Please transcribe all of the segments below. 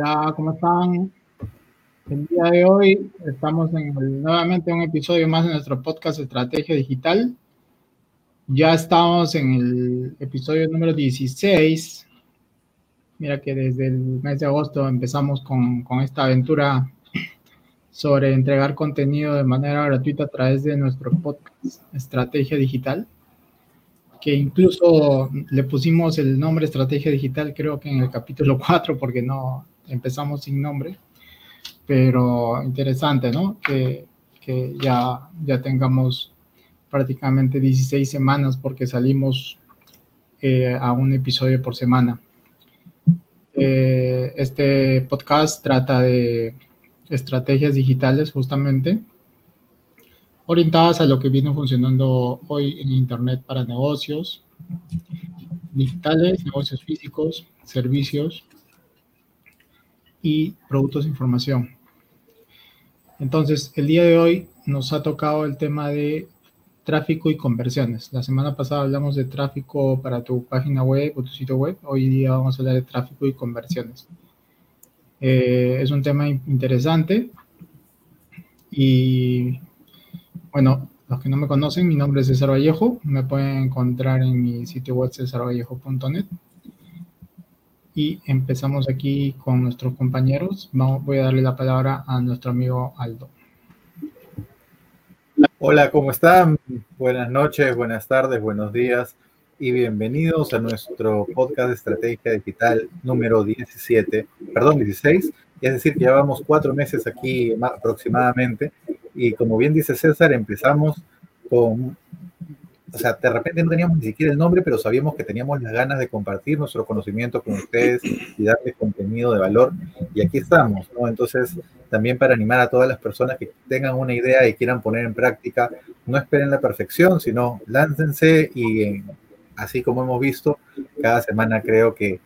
Hola, ¿cómo están? El día de hoy estamos en nuevamente un episodio más de nuestro podcast Estrategia Digital. Ya estamos en el episodio número 16. Mira que desde el mes de agosto empezamos con, con esta aventura sobre entregar contenido de manera gratuita a través de nuestro podcast Estrategia Digital que incluso le pusimos el nombre Estrategia Digital, creo que en el capítulo 4, porque no empezamos sin nombre, pero interesante, ¿no? Que, que ya, ya tengamos prácticamente 16 semanas porque salimos eh, a un episodio por semana. Eh, este podcast trata de estrategias digitales justamente orientadas a lo que viene funcionando hoy en Internet para negocios digitales, negocios físicos, servicios y productos de información. Entonces, el día de hoy nos ha tocado el tema de tráfico y conversiones. La semana pasada hablamos de tráfico para tu página web o tu sitio web. Hoy día vamos a hablar de tráfico y conversiones. Eh, es un tema interesante y bueno, los que no me conocen, mi nombre es César Vallejo. Me pueden encontrar en mi sitio web cesarvallejo.net. Y empezamos aquí con nuestros compañeros. Vamos, voy a darle la palabra a nuestro amigo Aldo. Hola, ¿cómo están? Buenas noches, buenas tardes, buenos días y bienvenidos a nuestro podcast de estrategia digital número 17, perdón, 16. Es decir, que llevamos cuatro meses aquí aproximadamente y como bien dice César, empezamos con, o sea, de repente no teníamos ni siquiera el nombre, pero sabíamos que teníamos las ganas de compartir nuestro conocimiento con ustedes y darles contenido de valor. Y aquí estamos, ¿no? Entonces, también para animar a todas las personas que tengan una idea y quieran poner en práctica, no esperen la perfección, sino láncense y así como hemos visto, cada semana creo que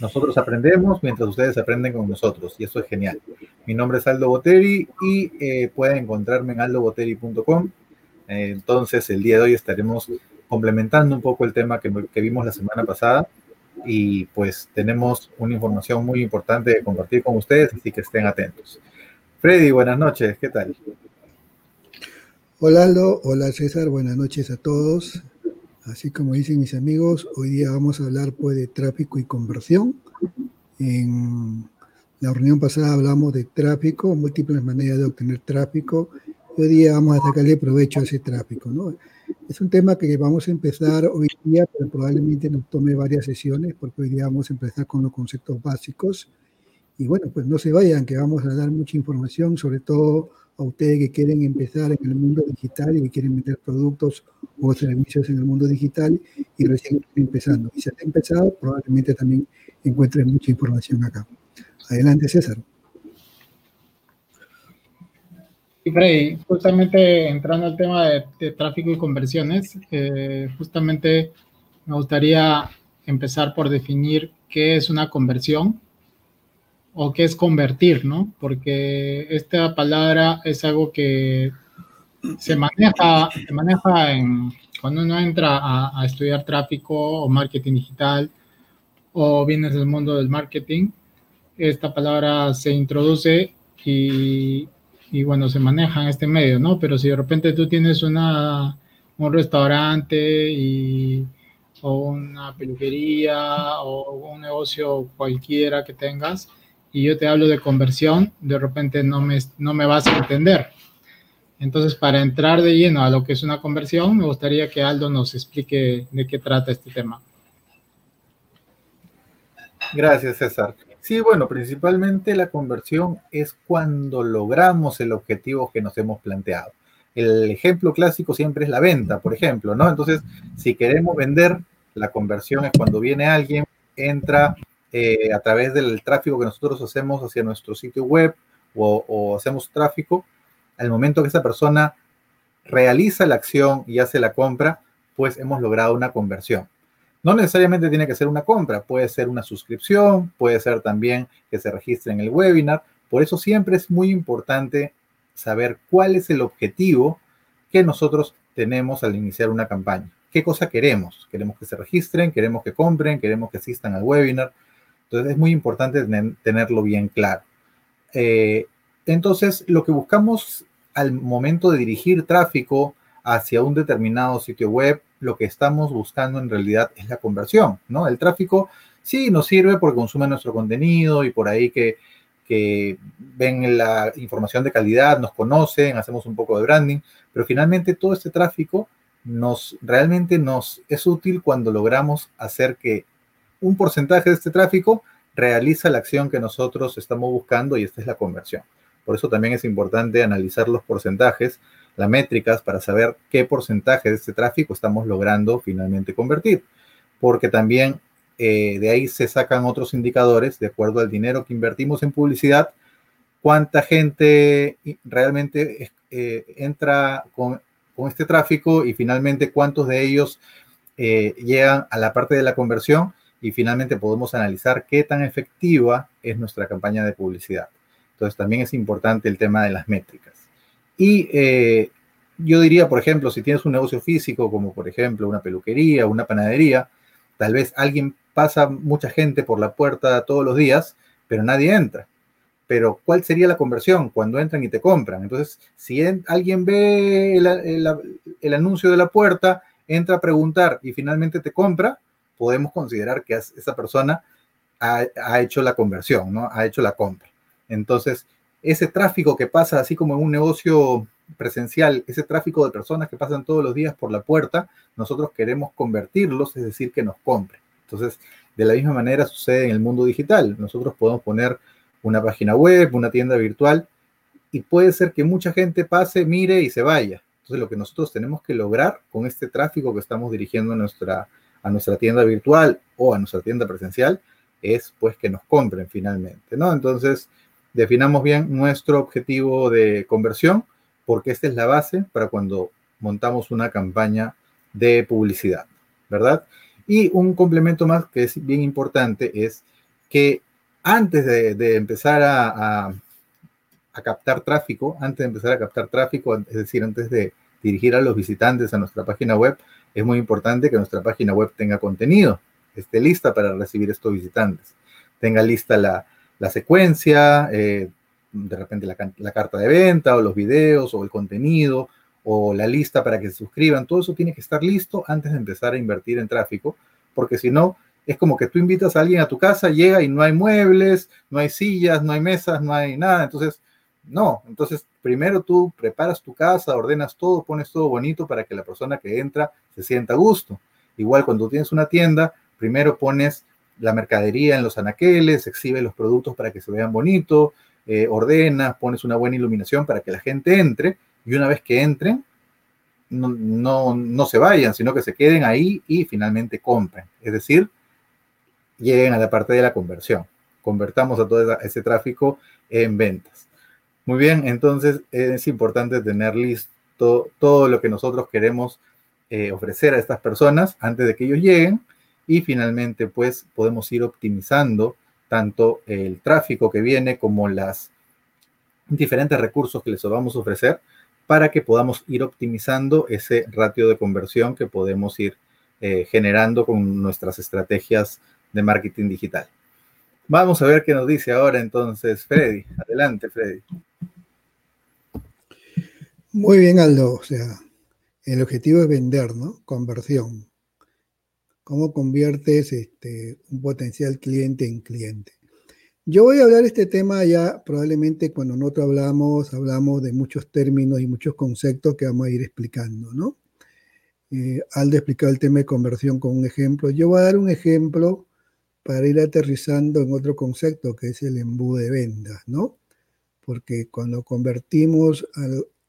nosotros aprendemos mientras ustedes aprenden con nosotros y eso es genial. Mi nombre es Aldo Boteri y eh, pueden encontrarme en aldoboteri.com. Entonces, el día de hoy estaremos complementando un poco el tema que, que, vimos la semana pasada y pues tenemos una información muy importante de compartir con ustedes, así que estén atentos. Freddy, buenas noches, ¿qué tal? Hola Aldo, hola César, buenas noches a todos. Así como dicen mis amigos, hoy día vamos a hablar pues, de tráfico y conversión. En la reunión pasada hablamos de tráfico, múltiples maneras de obtener tráfico. Hoy día vamos a sacarle provecho a ese tráfico. ¿no? Es un tema que vamos a empezar hoy día, pero probablemente nos tome varias sesiones, porque hoy día vamos a empezar con los conceptos básicos. Y bueno, pues no se vayan, que vamos a dar mucha información, sobre todo a ustedes que quieren empezar en el mundo digital y que quieren meter productos o servicios en el mundo digital y recién están empezando. Y si han empezado, probablemente también encuentren mucha información acá. Adelante, César. Y Freddy, justamente entrando al tema de, tráfico y conversiones, eh, justamente me gustaría empezar por definir qué es una conversión o qué es convertir, ¿no? Porque esta palabra es algo que se maneja, se maneja en, cuando uno entra a, estudiar tráfico o marketing digital o vienes del mundo del marketing, esta palabra se introduce y, y, bueno, se maneja en este medio, ¿no? Pero si de repente tú tienes una, un restaurante y, o una peluquería o un negocio cualquiera que tengas, y yo te hablo de conversión, de repente no me, no me vas a entender. Entonces, para entrar de lleno a lo que es una conversión, me gustaría que Aldo nos explique de qué trata este tema. Gracias, César. Sí, bueno, principalmente la conversión es cuando logramos el objetivo que nos hemos planteado. El ejemplo clásico siempre es la venta, por ejemplo, ¿no? Entonces, si queremos vender, la conversión es cuando viene alguien, entra, eh, a través del tráfico que nosotros hacemos hacia nuestro sitio web o, hacemos tráfico, al momento que esa persona realiza la acción y hace la compra, pues hemos logrado una conversión. No necesariamente tiene que ser una compra, puede ser una suscripción, puede ser también que se registre en el webinar. Por eso siempre es muy importante saber cuál es el objetivo que nosotros tenemos al iniciar una campaña. ¿Qué cosa queremos? Queremos que se registren, queremos que compren, queremos que asistan al webinar. Entonces es muy importante tenerlo bien claro. Eh, entonces, lo que buscamos al momento de dirigir tráfico hacia un determinado sitio web, lo que estamos buscando en realidad es la conversión, ¿no? El tráfico sí nos sirve porque consume nuestro contenido y por ahí que, que ven la información de calidad, nos conocen, hacemos un poco de branding, pero finalmente todo este tráfico nos realmente nos es útil cuando logramos hacer que un porcentaje de este tráfico realiza la acción que nosotros estamos buscando y esta es la conversión. Por eso también es importante analizar los porcentajes, las métricas, para saber qué porcentaje de este tráfico estamos logrando finalmente convertir. Porque también eh, de ahí se sacan otros indicadores de acuerdo al dinero que invertimos en publicidad, cuánta gente realmente eh, entra con, este tráfico y finalmente cuántos de ellos eh, llegan a la parte de la conversión y finalmente podemos analizar qué tan efectiva es nuestra campaña de publicidad. Entonces también es importante el tema de las métricas. Y eh, yo diría, por ejemplo, si tienes un negocio físico, como por ejemplo una peluquería, una panadería, tal vez alguien pasa mucha gente por la puerta todos los días, pero nadie entra. Pero ¿cuál sería la conversión cuando entran y te compran? Entonces, si alguien ve el, anuncio de la puerta, entra a preguntar y finalmente te compra, podemos considerar que esa persona ha, ha hecho la conversión, ¿no? Ha hecho la compra. Entonces, ese tráfico que pasa, así como en un negocio presencial, ese tráfico de personas que pasan todos los días por la puerta, nosotros queremos convertirlos, es decir, que nos compren. Entonces, de la misma manera sucede en el mundo digital. Nosotros podemos poner una página web, una tienda virtual, y puede ser que mucha gente pase, mire y se vaya. Entonces, lo que nosotros tenemos que lograr con este tráfico que estamos dirigiendo a nuestra, a nuestra tienda virtual o a nuestra tienda presencial es pues que nos compren finalmente, ¿no? Entonces, definamos bien nuestro objetivo de conversión, porque esta es la base para cuando montamos una campaña de publicidad, ¿verdad? Y un complemento más que es bien importante es que antes de, empezar a, captar tráfico, antes de empezar a captar tráfico, es decir, antes de dirigir a los visitantes a nuestra página web, es muy importante que nuestra página web tenga contenido, esté lista para recibir estos visitantes, tenga lista la, la secuencia, eh, de repente la, carta de venta o los videos o el contenido o la lista para que se suscriban, todo eso tiene que estar listo antes de empezar a invertir en tráfico, porque si no, es como que tú invitas a alguien a tu casa, llega y no hay muebles, no hay sillas, no hay mesas, no hay nada, entonces, no, entonces primero tú preparas tu casa, ordenas todo, pones todo bonito para que la persona que entra se sienta a gusto. Igual cuando tienes una tienda, primero pones la mercadería en los anaqueles, exhibe los productos para que se vean bonitos, eh, ordenas, pones una buena iluminación para que la gente entre y una vez que entren, no, no, no, se vayan, sino que se queden ahí y finalmente compren. Es decir, lleguen a la parte de la conversión. Convertamos a todo ese tráfico en ventas. Muy bien, entonces es importante tener listo todo lo que nosotros queremos eh, ofrecer a estas personas antes de que ellos lleguen y finalmente pues podemos ir optimizando tanto el tráfico que viene como las diferentes recursos que les vamos a ofrecer para que podamos ir optimizando ese ratio de conversión que podemos ir eh, generando con nuestras estrategias de marketing digital. Vamos a ver qué nos dice ahora entonces Freddy. Adelante, Freddy. Muy bien, Aldo. O sea, el objetivo es vender, ¿no? Conversión cómo conviertes este, un potencial cliente en cliente. Yo voy a hablar este tema ya probablemente cuando nosotros hablamos, hablamos de muchos términos y muchos conceptos que vamos a ir explicando, ¿no? Eh, Aldo explicó el tema de conversión con un ejemplo. Yo voy a dar un ejemplo para ir aterrizando en otro concepto que es el embudo de ventas, ¿no? Porque cuando convertimos,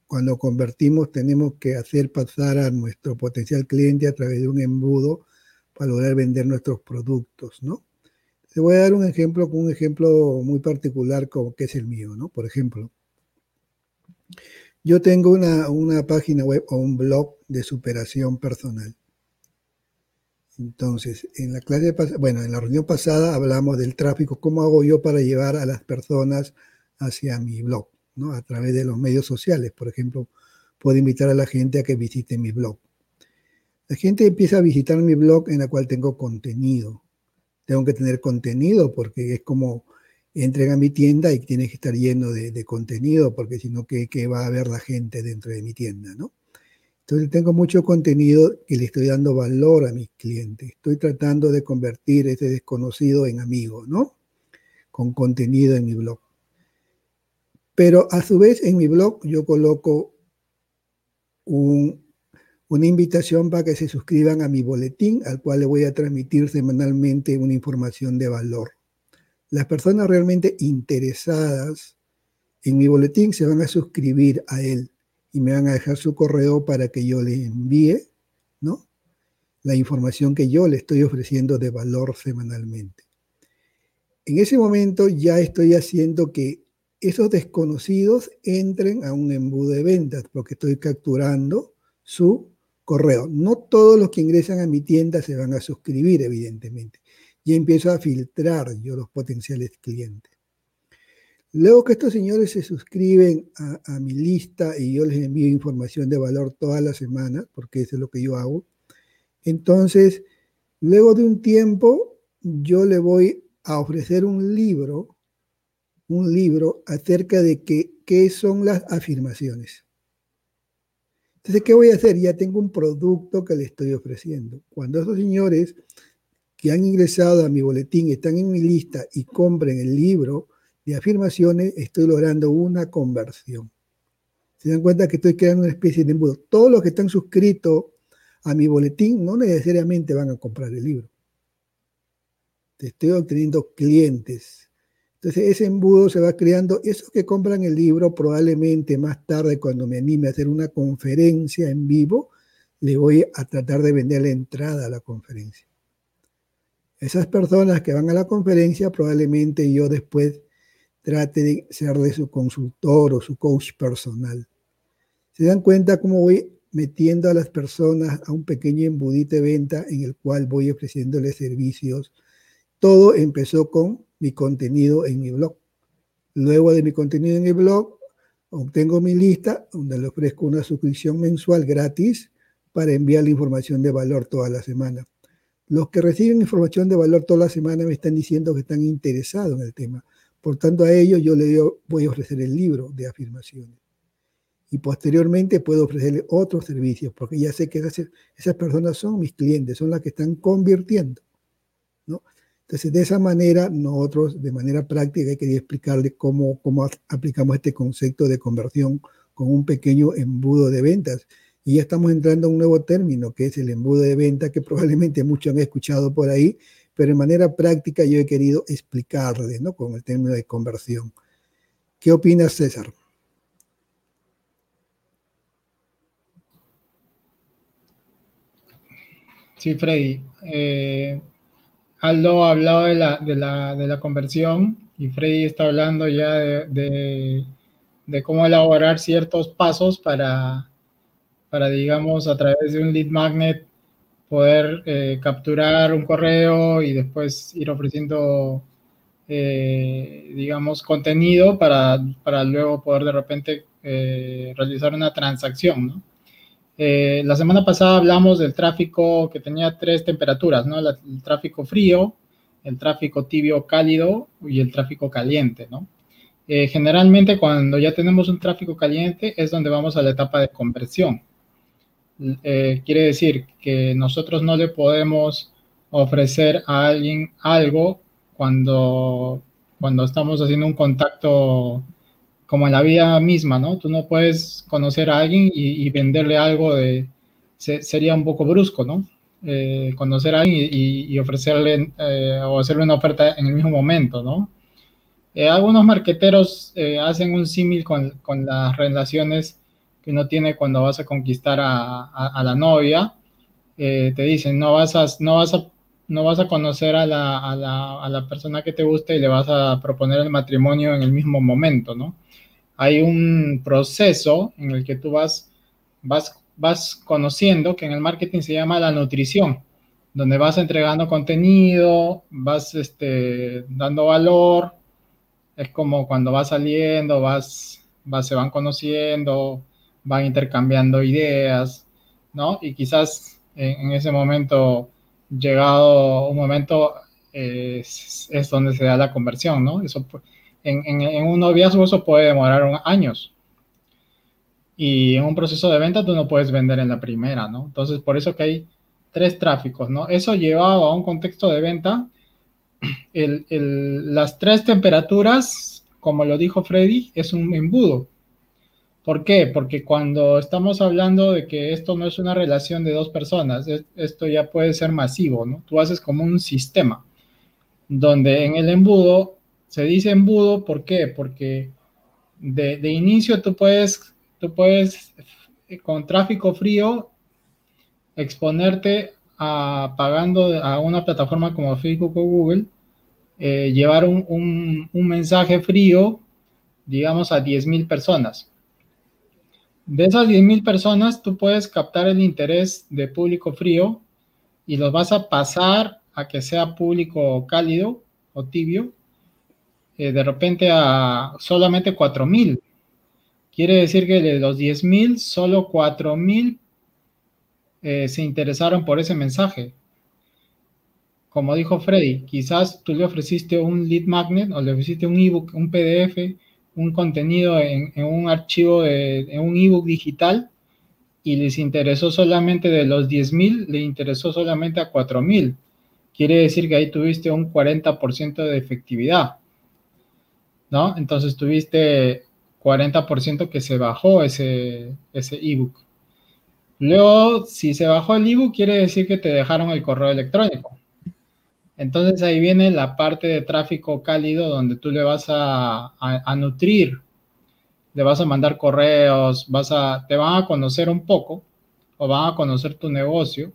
cuando convertimos tenemos que hacer pasar a nuestro potencial cliente a través de un embudo para lograr vender nuestros productos, ¿no? Te voy a dar un ejemplo un ejemplo muy particular que es el mío, ¿no? Por ejemplo, yo tengo una, una página web o un blog de superación personal. Entonces, en la clase, bueno, en la reunión pasada hablamos del tráfico, cómo hago yo para llevar a las personas hacia mi blog, ¿no? A través de los medios sociales, por ejemplo, puedo invitar a la gente a que visite mi blog. La gente empieza a visitar mi blog en la cual tengo contenido. tengo que tener contenido porque es como entren a mi tienda y tiene que estar lleno de, contenido porque si no, ¿qué, va a ver la gente dentro de mi tienda? ¿no? Entonces tengo mucho contenido que le estoy dando valor a mis clientes. Estoy tratando de convertir ese desconocido en amigo, ¿no? Con contenido en mi blog. Pero a su vez en mi blog yo coloco una invitación para que se suscriban a mi boletín, al cual le voy a transmitir semanalmente una información de valor. Las personas realmente interesadas en mi boletín se van a suscribir a él y me van a dejar su correo para que yo le envíe, ¿no? La información que yo le estoy ofreciendo de valor semanalmente. En ese momento ya estoy haciendo que esos desconocidos entren a un embudo de ventas porque estoy capturando su correo. No todos los que ingresan a mi tienda se van a suscribir, evidentemente. Y empiezo a filtrar yo los potenciales clientes. Luego que estos señores se suscriben a, mi lista y yo les envío información de valor toda la semana, porque eso es lo que yo hago, entonces, luego de un tiempo, yo le voy a ofrecer un libro un libro acerca de qué son las afirmaciones. Entonces, ¿qué voy a hacer? Ya tengo un producto que le estoy ofreciendo. Cuando esos señores que han ingresado a mi boletín están en mi lista y compren el libro de afirmaciones, estoy logrando una conversión. Se dan cuenta que estoy creando una especie de embudo. Todos los que están suscritos a mi boletín no necesariamente van a comprar el libro. Estoy obteniendo clientes entonces ese embudo se va creando. Esos que compran el libro probablemente más tarde cuando me anime a hacer una conferencia en vivo, le voy a tratar de vender la entrada a la conferencia. Esas personas que van a la conferencia probablemente yo después trate de ser de su consultor o su coach personal. Se dan cuenta cómo voy metiendo a las personas a un pequeño embudito de venta en el cual voy ofreciéndoles servicios. Todo empezó con mi contenido en mi blog. Luego de mi contenido en el blog, obtengo mi lista donde le ofrezco una suscripción mensual gratis para enviar la información de valor toda la semana. Los que reciben información de valor toda la semana me están diciendo que están interesados en el tema. Por tanto, a ellos yo les voy a ofrecer el libro de afirmaciones. Y posteriormente puedo ofrecerle otros servicios, porque ya sé que esas, esas personas son mis clientes, son las que están convirtiendo. ¿no? Entonces, de esa manera, nosotros, de manera práctica, quería explicarle cómo, cómo aplicamos este concepto de conversión con un pequeño embudo de ventas. Y ya estamos entrando a un nuevo término, que es el embudo de venta, que probablemente muchos han escuchado por ahí, pero de manera práctica yo he querido explicarle, ¿no? Con el término de conversión. ¿Qué opinas, César? Sí, Freddy. Eh, Aldo ha hablado de la, de la, de la conversión y Freddy está hablando ya de, de, cómo elaborar ciertos pasos para, para, digamos, a través de un lead magnet poder eh, capturar un correo y después ir ofreciendo, eh, digamos, contenido para, para, luego poder de repente eh, realizar una transacción, ¿no? Eh, la semana pasada hablamos del tráfico que tenía tres temperaturas, ¿no? el tráfico frío, el tráfico tibio cálido y el tráfico caliente, ¿no? Eh, generalmente cuando ya tenemos un tráfico caliente es donde vamos a la etapa de conversión. Eh, quiere decir que nosotros no le podemos ofrecer a alguien algo cuando, cuando estamos haciendo un contacto como en la vida misma, ¿no? Tú no puedes conocer a alguien y, venderle algo de, sería un poco brusco, ¿no? Eh, conocer a alguien y, ofrecerle eh, o hacerle una oferta en el mismo momento, ¿no? Eh, algunos marqueteros hacen un símil con, las relaciones que uno tiene cuando vas a conquistar a, a, la novia. te dicen, no vas a, no vas a no vas a conocer a la, a, la, a la, persona que te gusta y le vas a proponer el matrimonio en el mismo momento, ¿no? Hay un proceso en el que tú vas, vas, vas conociendo, que en el marketing se llama la nutrición, donde vas entregando contenido, vas este, dando valor, es como cuando vas saliendo, vas, vas, se van conociendo, van intercambiando ideas, ¿no? Y quizás en, ese momento, llegado un momento, es, donde se da la conversión, ¿no? Eso, en, un noviazgo eso puede demorar años. Y en un proceso de venta tú no puedes vender en la primera, ¿no? Entonces, por eso que hay tres tráficos, ¿no? Eso llevado a un contexto de venta, las tres temperaturas, como lo dijo Freddy, es un embudo. ¿Por qué? Porque cuando estamos hablando de que esto no es una relación de dos personas, esto ya puede ser masivo, ¿no? Tú haces como un sistema, donde en el embudo, se dice embudo, ¿por qué? Porque de, inicio tú puedes tú puedes eh, con tráfico frío exponerte a pagando a una plataforma como Facebook o Google, eh, llevar un, mensaje frío, digamos, a 10.000 personas. De esas 10.000 personas, tú puedes captar el interés de público frío y los vas a pasar a que sea público cálido o tibio, eh, de repente a solamente 4.000 Quiere decir que de los 10.000, solo 4.000 eh, se interesaron por ese mensaje. Como dijo Freddy, quizás tú le ofreciste un lead magnet o le ofreciste un ebook, un PDF, un contenido en, un archivo, en un ebook digital y les interesó solamente de los 10.000, le interesó solamente a 4.000. Quiere decir que ahí tuviste un 40% de efectividad. ¿No? Entonces tuviste 40% que se bajó ese ese ebook. Luego, si se bajó el ebook, quiere decir que te dejaron el correo electrónico. Entonces ahí viene la parte de tráfico cálido donde tú le vas a, a, nutrir, le vas a mandar correos, vas a, te van a conocer un poco o van a conocer tu negocio.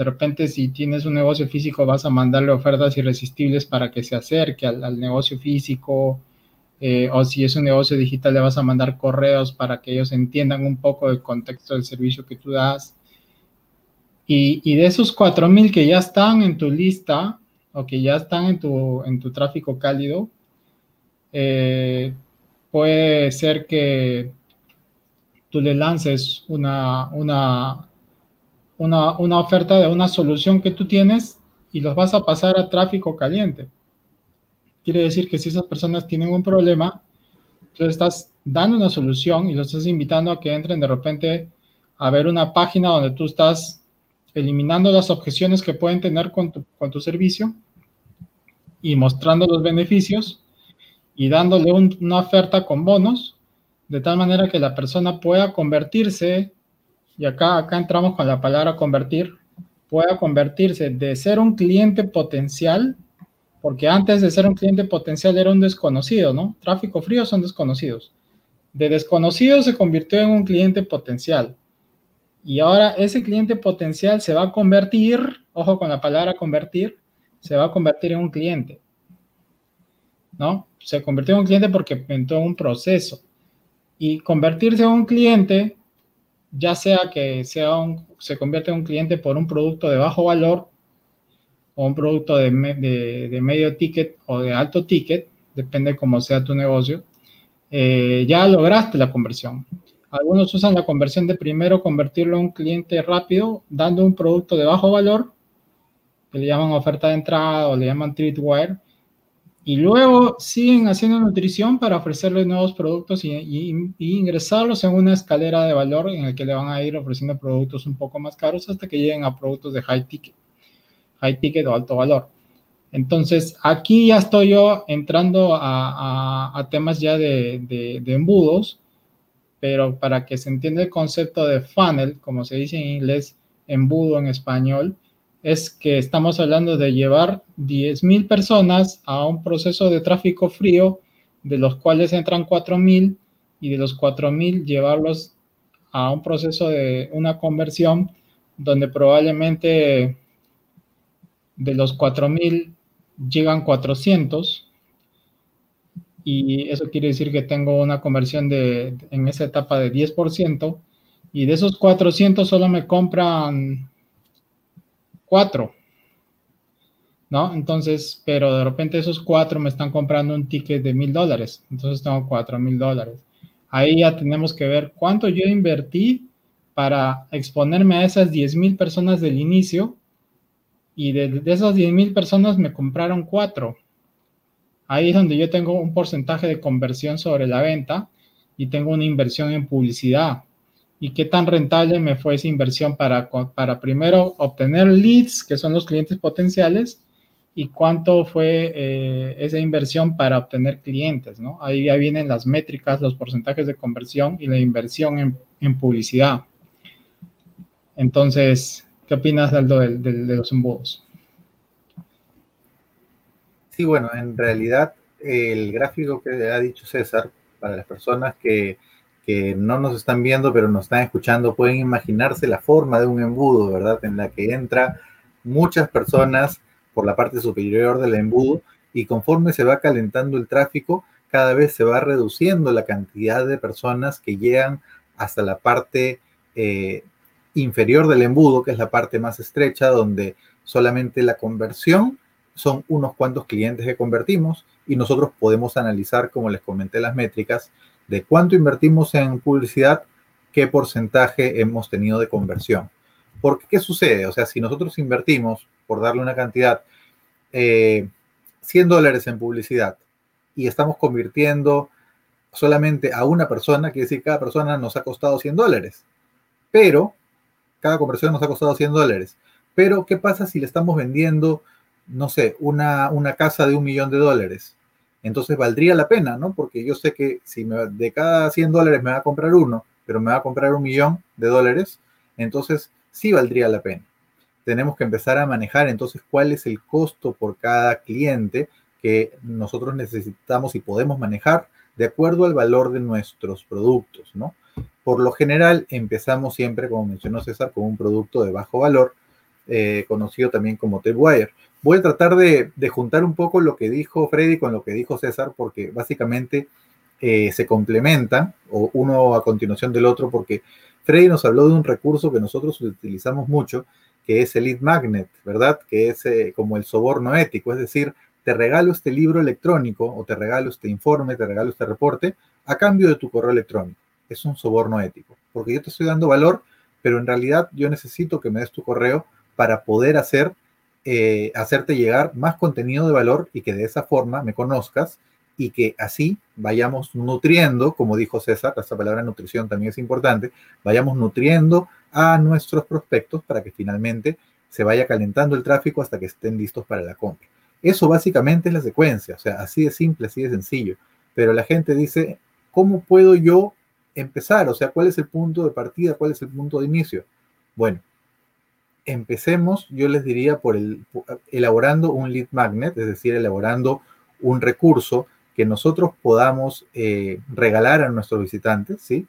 De repente, si tienes un negocio físico, vas a mandarle ofertas irresistibles para que se acerque al, negocio físico eh, o si es un negocio digital, le vas a mandar correos para que ellos entiendan un poco el contexto del servicio que tú das. Y, de esos 4.000 que ya están en tu lista o que ya están en tu, en tu tráfico cálido, eh, puede ser que tú le lances una, una, una, una oferta de una solución que tú tienes y los vas a pasar a tráfico caliente. Quiere decir que si esas personas tienen un problema, tú estás dando una solución y los estás invitando a que entren de repente a ver una página donde tú estás eliminando las objeciones que pueden tener con tu, con tu servicio y mostrando los beneficios y dándole una oferta con bonos, de tal manera que la persona pueda convertirse, y acá, acá entramos con la palabra convertir, pueda convertirse de ser un cliente potencial porque antes de ser un cliente potencial era un desconocido, ¿no? Tráfico frío son desconocidos. De desconocido se convirtió en un cliente potencial. Y ahora ese cliente potencial se va a convertir, ojo con la palabra convertir, se va a convertir en un cliente. ¿No? Se convirtió en un cliente porque entró en un proceso. Y convertirse en un cliente, ya sea que sea un, se convierte en un cliente por un producto de bajo valor o un producto de, medio ticket o de alto ticket, depende cómo sea tu negocio, eh, ya lograste la conversión. Algunos usan la conversión de primero convertirlo en un cliente rápido, dando un producto de bajo valor, que le llaman oferta de entrada o le llaman treatware, y luego siguen haciendo nutrición para ofrecerle nuevos productos y, y, ingresarlos en una escalera de valor en el que le van a ir ofreciendo productos un poco más caros hasta que lleguen a productos de high ticket high ticket o alto valor. Entonces, aquí ya estoy yo entrando a, temas ya de, embudos, pero para que se entienda el concepto de funnel, como se dice en inglés, embudo en español, es que estamos hablando de llevar 10.000 personas a un proceso de tráfico frío, de los cuales entran 4.000 y de los 4.000 llevarlos a un proceso de una conversión donde probablemente de los 4.000 llegan 400 y eso quiere decir que tengo una conversión de, en esa etapa de 10% y de esos 400 solo me compran 4, ¿no? Entonces, pero de repente esos 4 me están comprando un ticket de mil dólares, entonces tengo 4 mil dólares. Ahí ya tenemos que ver cuánto yo invertí para exponerme a esas 10 mil personas del inicio y de, esas 10.000 personas me compraron cuatro. Ahí es donde yo tengo un porcentaje de conversión sobre la venta y tengo una inversión en publicidad. ¿Y qué tan rentable me fue esa inversión para, para primero obtener leads, que son los clientes potenciales, y cuánto fue eh, esa inversión para obtener clientes, ¿no? Ahí ya vienen las métricas, los porcentajes de conversión y la inversión en, en publicidad. Entonces, ¿qué opinas, Aldo, de, de, los embudos? Sí, bueno, en realidad el gráfico que ha dicho César, para las personas que, que no nos están viendo pero nos están escuchando, pueden imaginarse la forma de un embudo, ¿verdad? En la que entra muchas personas por la parte superior del embudo y conforme se va calentando el tráfico, cada vez se va reduciendo la cantidad de personas que llegan hasta la parte eh, inferior del embudo, que es la parte más estrecha, donde solamente la conversión son unos cuantos clientes que convertimos y nosotros podemos analizar, como les comenté, las métricas de cuánto invertimos en publicidad, qué porcentaje hemos tenido de conversión. Porque, ¿qué sucede? O sea, si nosotros invertimos, por darle una cantidad, 100 eh, dólares en publicidad y estamos convirtiendo solamente a una persona, quiere decir cada persona nos ha costado 100 dólares. Pero, cada conversión nos ha costado 100 dólares. Pero, ¿qué pasa si le estamos vendiendo, no sé, una, una casa de un millón de dólares? Entonces valdría la pena, ¿no? Porque yo sé que si de cada 100 dólares me va a comprar uno, pero me va a comprar un millón de dólares, entonces sí valdría la pena. Tenemos que empezar a manejar entonces cuál es el costo por cada cliente que nosotros necesitamos y podemos manejar de acuerdo al valor de nuestros productos, ¿no? Por lo general empezamos siempre, como mencionó César, con un producto de bajo valor, eh, conocido también como Tailwire. Voy a tratar de, juntar un poco lo que dijo Freddy con lo que dijo César, porque básicamente eh, se complementan, o uno a continuación del otro, porque Freddy nos habló de un recurso que nosotros utilizamos mucho, que es el lead magnet, ¿verdad? Que es eh, como el soborno ético, es decir, te regalo este libro electrónico o te regalo este informe, te regalo este reporte a cambio de tu correo electrónico. Es un soborno ético, porque yo te estoy dando valor, pero en realidad yo necesito que me des tu correo para poder hacer, eh, hacerte llegar más contenido de valor y que de esa forma me conozcas y que así vayamos nutriendo, como dijo César, esta palabra nutrición también es importante, vayamos nutriendo a nuestros prospectos para que finalmente se vaya calentando el tráfico hasta que estén listos para la compra. Eso básicamente es la secuencia, o sea, así de simple, así de sencillo. Pero la gente dice, ¿cómo puedo yo empezar? O sea, ¿cuál es el punto de partida? ¿Cuál es el punto de inicio? Bueno, empecemos, yo les diría, por el, elaborando un lead magnet, es decir, elaborando un recurso que nosotros podamos eh, regalar a nuestros visitantes, ¿sí?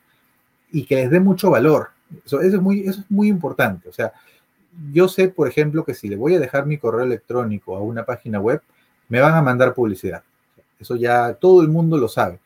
Y que les dé mucho valor. Eso, es muy, eso es muy importante. O sea, yo sé, por ejemplo, que si le voy a dejar mi correo electrónico a una página web, me van a mandar publicidad. Eso ya todo el mundo lo sabe.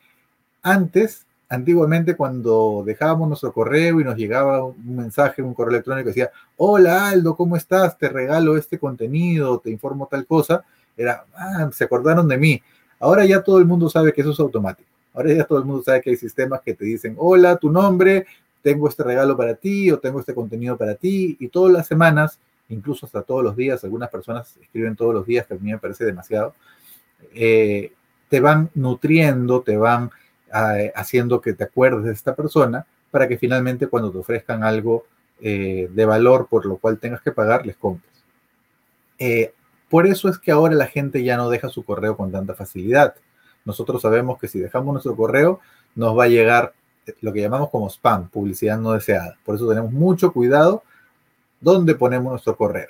Antes, antiguamente, cuando dejábamos nuestro correo y nos llegaba un mensaje, un correo electrónico que decía, hola Aldo, ¿cómo estás? Te regalo este contenido, te informo tal cosa. Era, ah, se acordaron de mí. Ahora ya todo el mundo sabe que eso es automático. Ahora ya todo el mundo sabe que hay sistemas que te dicen, hola, tu nombre, tengo este regalo para ti o tengo este contenido para ti. Y todas las semanas, incluso hasta todos los días, algunas personas escriben todos los días, que a mí me parece demasiado, eh, te van nutriendo, te van eh, haciendo que te acuerdes de esta persona para que finalmente cuando te ofrezcan algo eh, de valor por lo cual tengas que pagar, les compres. Por eso es que ahora la gente ya no deja su correo con tanta facilidad. Nosotros sabemos que si dejamos nuestro correo, nos va a llegar lo que llamamos como spam, publicidad no deseada. Por eso tenemos mucho cuidado dónde ponemos nuestro correo.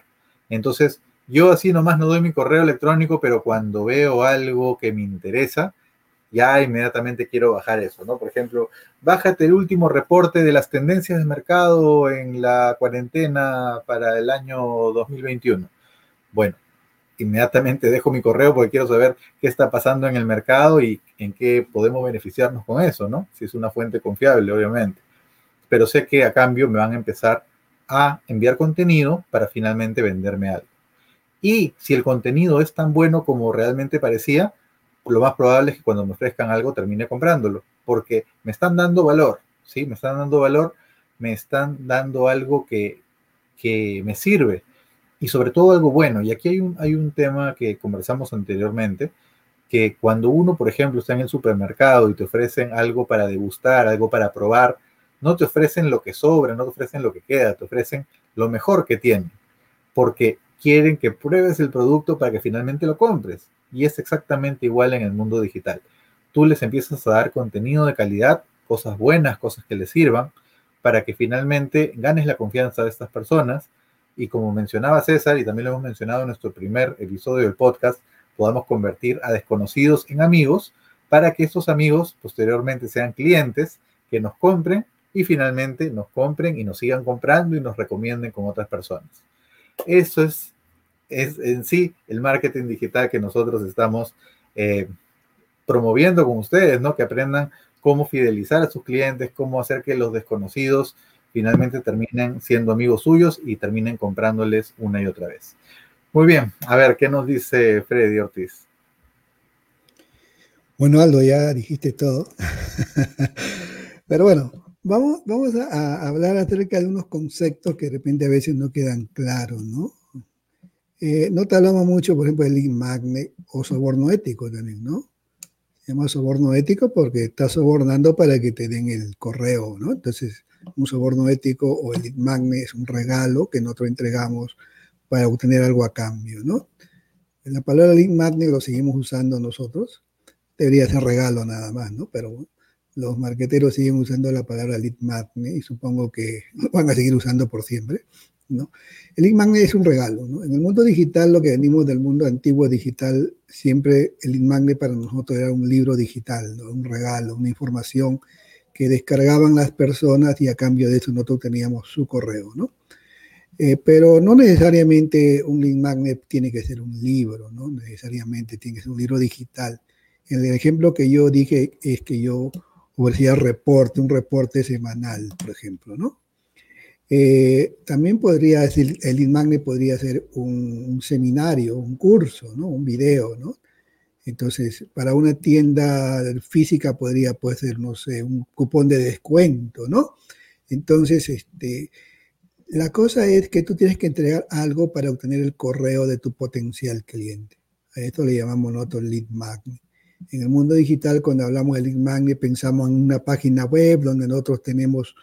Entonces, yo así nomás no doy mi correo electrónico, pero cuando veo algo que me interesa, ya inmediatamente quiero bajar eso, ¿no? Por ejemplo, bájate el último reporte de las tendencias de mercado en la cuarentena para el año 2021. Bueno, inmediatamente dejo mi correo porque quiero saber qué está pasando en el mercado y en qué podemos beneficiarnos con eso, ¿no? Si es una fuente confiable, obviamente. Pero sé que a cambio me van a empezar a enviar contenido para finalmente venderme algo. Y si el contenido es tan bueno como realmente parecía, lo más probable es que cuando me ofrezcan algo termine comprándolo, porque me están dando valor, ¿sí? Me están dando valor, me están dando algo que, que me sirve y sobre todo algo bueno. Y aquí hay un, hay un tema que conversamos anteriormente, que cuando uno, por ejemplo, está en el supermercado y te ofrecen algo para degustar, algo para probar, no te ofrecen lo que sobra, no te ofrecen lo que queda, te ofrecen lo mejor que tienen, porque quieren que pruebes el producto para que finalmente lo compres. Y es exactamente igual en el mundo digital. Tú les empiezas a dar contenido de calidad, cosas buenas, cosas que les sirvan, para que finalmente ganes la confianza de estas personas. Y como mencionaba César, y también lo hemos mencionado en nuestro primer episodio del podcast, podamos convertir a desconocidos en amigos para que estos amigos posteriormente sean clientes que nos compren y finalmente nos compren y nos sigan comprando y nos recomienden con otras personas. Eso es, es en sí el marketing digital que nosotros estamos eh, promoviendo con ustedes, ¿no? Que aprendan cómo fidelizar a sus clientes, cómo hacer que los desconocidos finalmente terminen siendo amigos suyos y terminen comprándoles una y otra vez. Muy bien, a ver, ¿qué nos dice Freddy Ortiz? Bueno, Aldo, ya dijiste todo. Pero bueno, vamos, vamos a, hablar acerca de unos conceptos que de repente a veces no quedan claros, ¿no? Eh, no te hablamos mucho, por ejemplo, del lead magnet o soborno ético también, ¿no? Se llama soborno ético porque estás sobornando para que te den el correo, ¿no? Entonces, un soborno ético o el lead magnet es un regalo que nosotros entregamos para obtener algo a cambio, ¿no? La palabra lead magnet lo seguimos usando nosotros. Debería ser regalo nada más, ¿no? Pero los marqueteros siguen usando la palabra lead magnet y supongo que van a seguir usando por siempre, ¿no? El magnet es un regalo, ¿no? En el mundo digital, lo que venimos del mundo antiguo digital, siempre el magnet para nosotros era un libro digital. Un regalo, una información que descargaban las personas y a cambio de eso nosotros teníamos su correo. Eh, pero no necesariamente un link magnet tiene que ser un libro, no necesariamente tiene que ser un libro digital. El ejemplo que yo dije es que yo ofrecía reporte, un reporte semanal, por ejemplo, ¿no? Eh, también podría decir, el link magnet podría ser un, seminario, un curso, ¿no? Un video, ¿no? Entonces, para una tienda física podría puede ser, no sé, un cupón de descuento, ¿no? Entonces, este, la cosa es que tú tienes que entregar algo para obtener el correo de tu potencial cliente. A esto le llamamos nosotros lead magnet. En el mundo digital, cuando hablamos de lead magnet, pensamos en una página web donde nosotros tenemos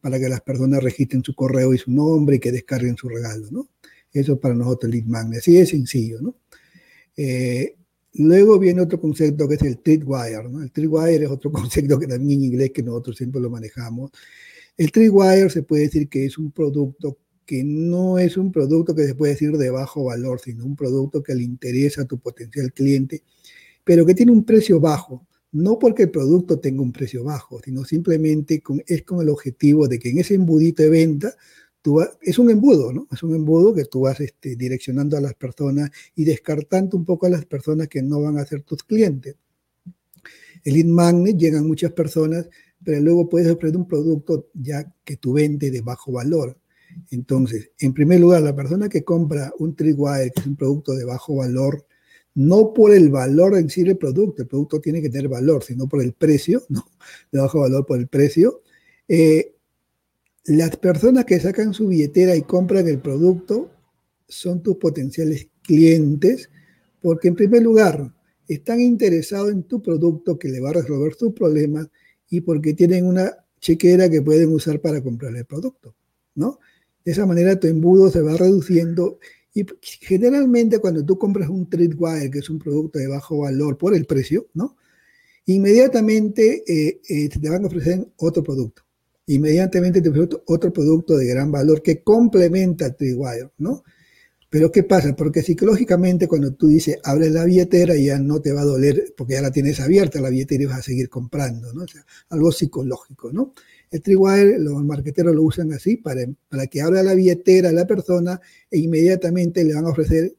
para que las personas registren su correo y su nombre y que descarguen su regalo, ¿no? Eso es para nosotros lead magnet. Así es sencillo, ¿no? Eh, luego viene otro concepto que es el Tripwire, ¿no? El Tripwire es otro concepto que también en inglés que nosotros siempre lo manejamos el Tripwire se puede decir que es un producto que no es un producto que se puede decir de bajo valor, sino un producto que le interesa a tu potencial cliente, pero que tiene un precio bajo. No porque el producto tenga un precio bajo, sino simplemente es con el objetivo de que en ese embudito de venta, tú es un embudo, ¿no? Es un embudo que tú vas este, direccionando a las personas y descartando un poco a las personas que no van a ser tus clientes. El lead magnet llegan muchas personas pero luego puedes ofrecer un producto ya que tú vendes de bajo valor. Entonces, en primer lugar, la persona que compra un Tripwire, que es un producto de bajo valor, no por el valor en sí del producto, el producto tiene que tener valor, sino por el precio, ¿no? De bajo valor por el precio. Eh, las personas que sacan su billetera y compran el producto son tus potenciales clientes, porque en primer lugar están interesados en tu producto que le va a resolver sus problemas y porque tienen una chequera que pueden usar para comprar el producto, ¿no? De esa manera tu embudo se va reduciendo y generalmente cuando tú compras un Tripwire, que es un producto de bajo valor por el precio, ¿no? Inmediatamente eh, eh, te van a ofrecer otro producto. Inmediatamente te ofrecen otro producto de gran valor que complementa al Tripwire, ¿no? Pero ¿qué pasa? Porque psicológicamente cuando tú dices, abre la billetera, ya no te va a doler porque ya la tienes abierta la billetera y vas a seguir comprando, ¿no? O sea, algo psicológico, ¿no? El Tripwire, los marqueteros lo usan así para, para que abra la billetera a la persona e inmediatamente le van a ofrecer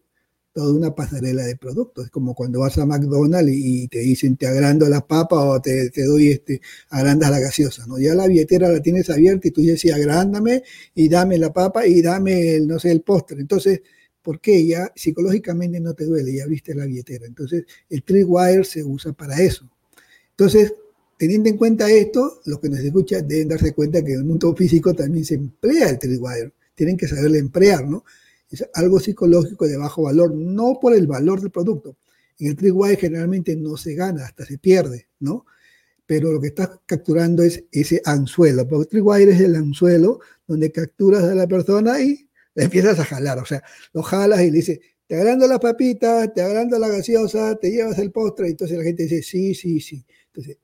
toda una pasarela de productos. Como cuando vas a McDonald's y, te dicen te agrando la papa o te, te doy este, agrandas la gaseosa, ¿no? Ya la billetera la tienes abierta y tú dices, sí, agrándame y dame la papa y dame, el, no sé, el postre. Entonces, porque ya psicológicamente no te duele, ya viste la billetera. Entonces, el Tripwire se usa para eso. Entonces, teniendo en cuenta esto, los que nos escuchan deben darse cuenta que en el mundo físico también se emplea el Tripwire. Tienen que saberle emplear, ¿no? Es algo psicológico de bajo valor, no por el valor del producto. En el Tripwire generalmente no se gana, hasta se pierde, ¿no? Pero lo que estás capturando es ese anzuelo, porque Tripwire es el anzuelo donde capturas a la persona y le empiezas a jalar, o sea, lo jalas y le dices, te agrando las papitas, te agrando la gaseosa, te llevas el postre, y entonces la gente dice, sí, sí, sí. Entonces,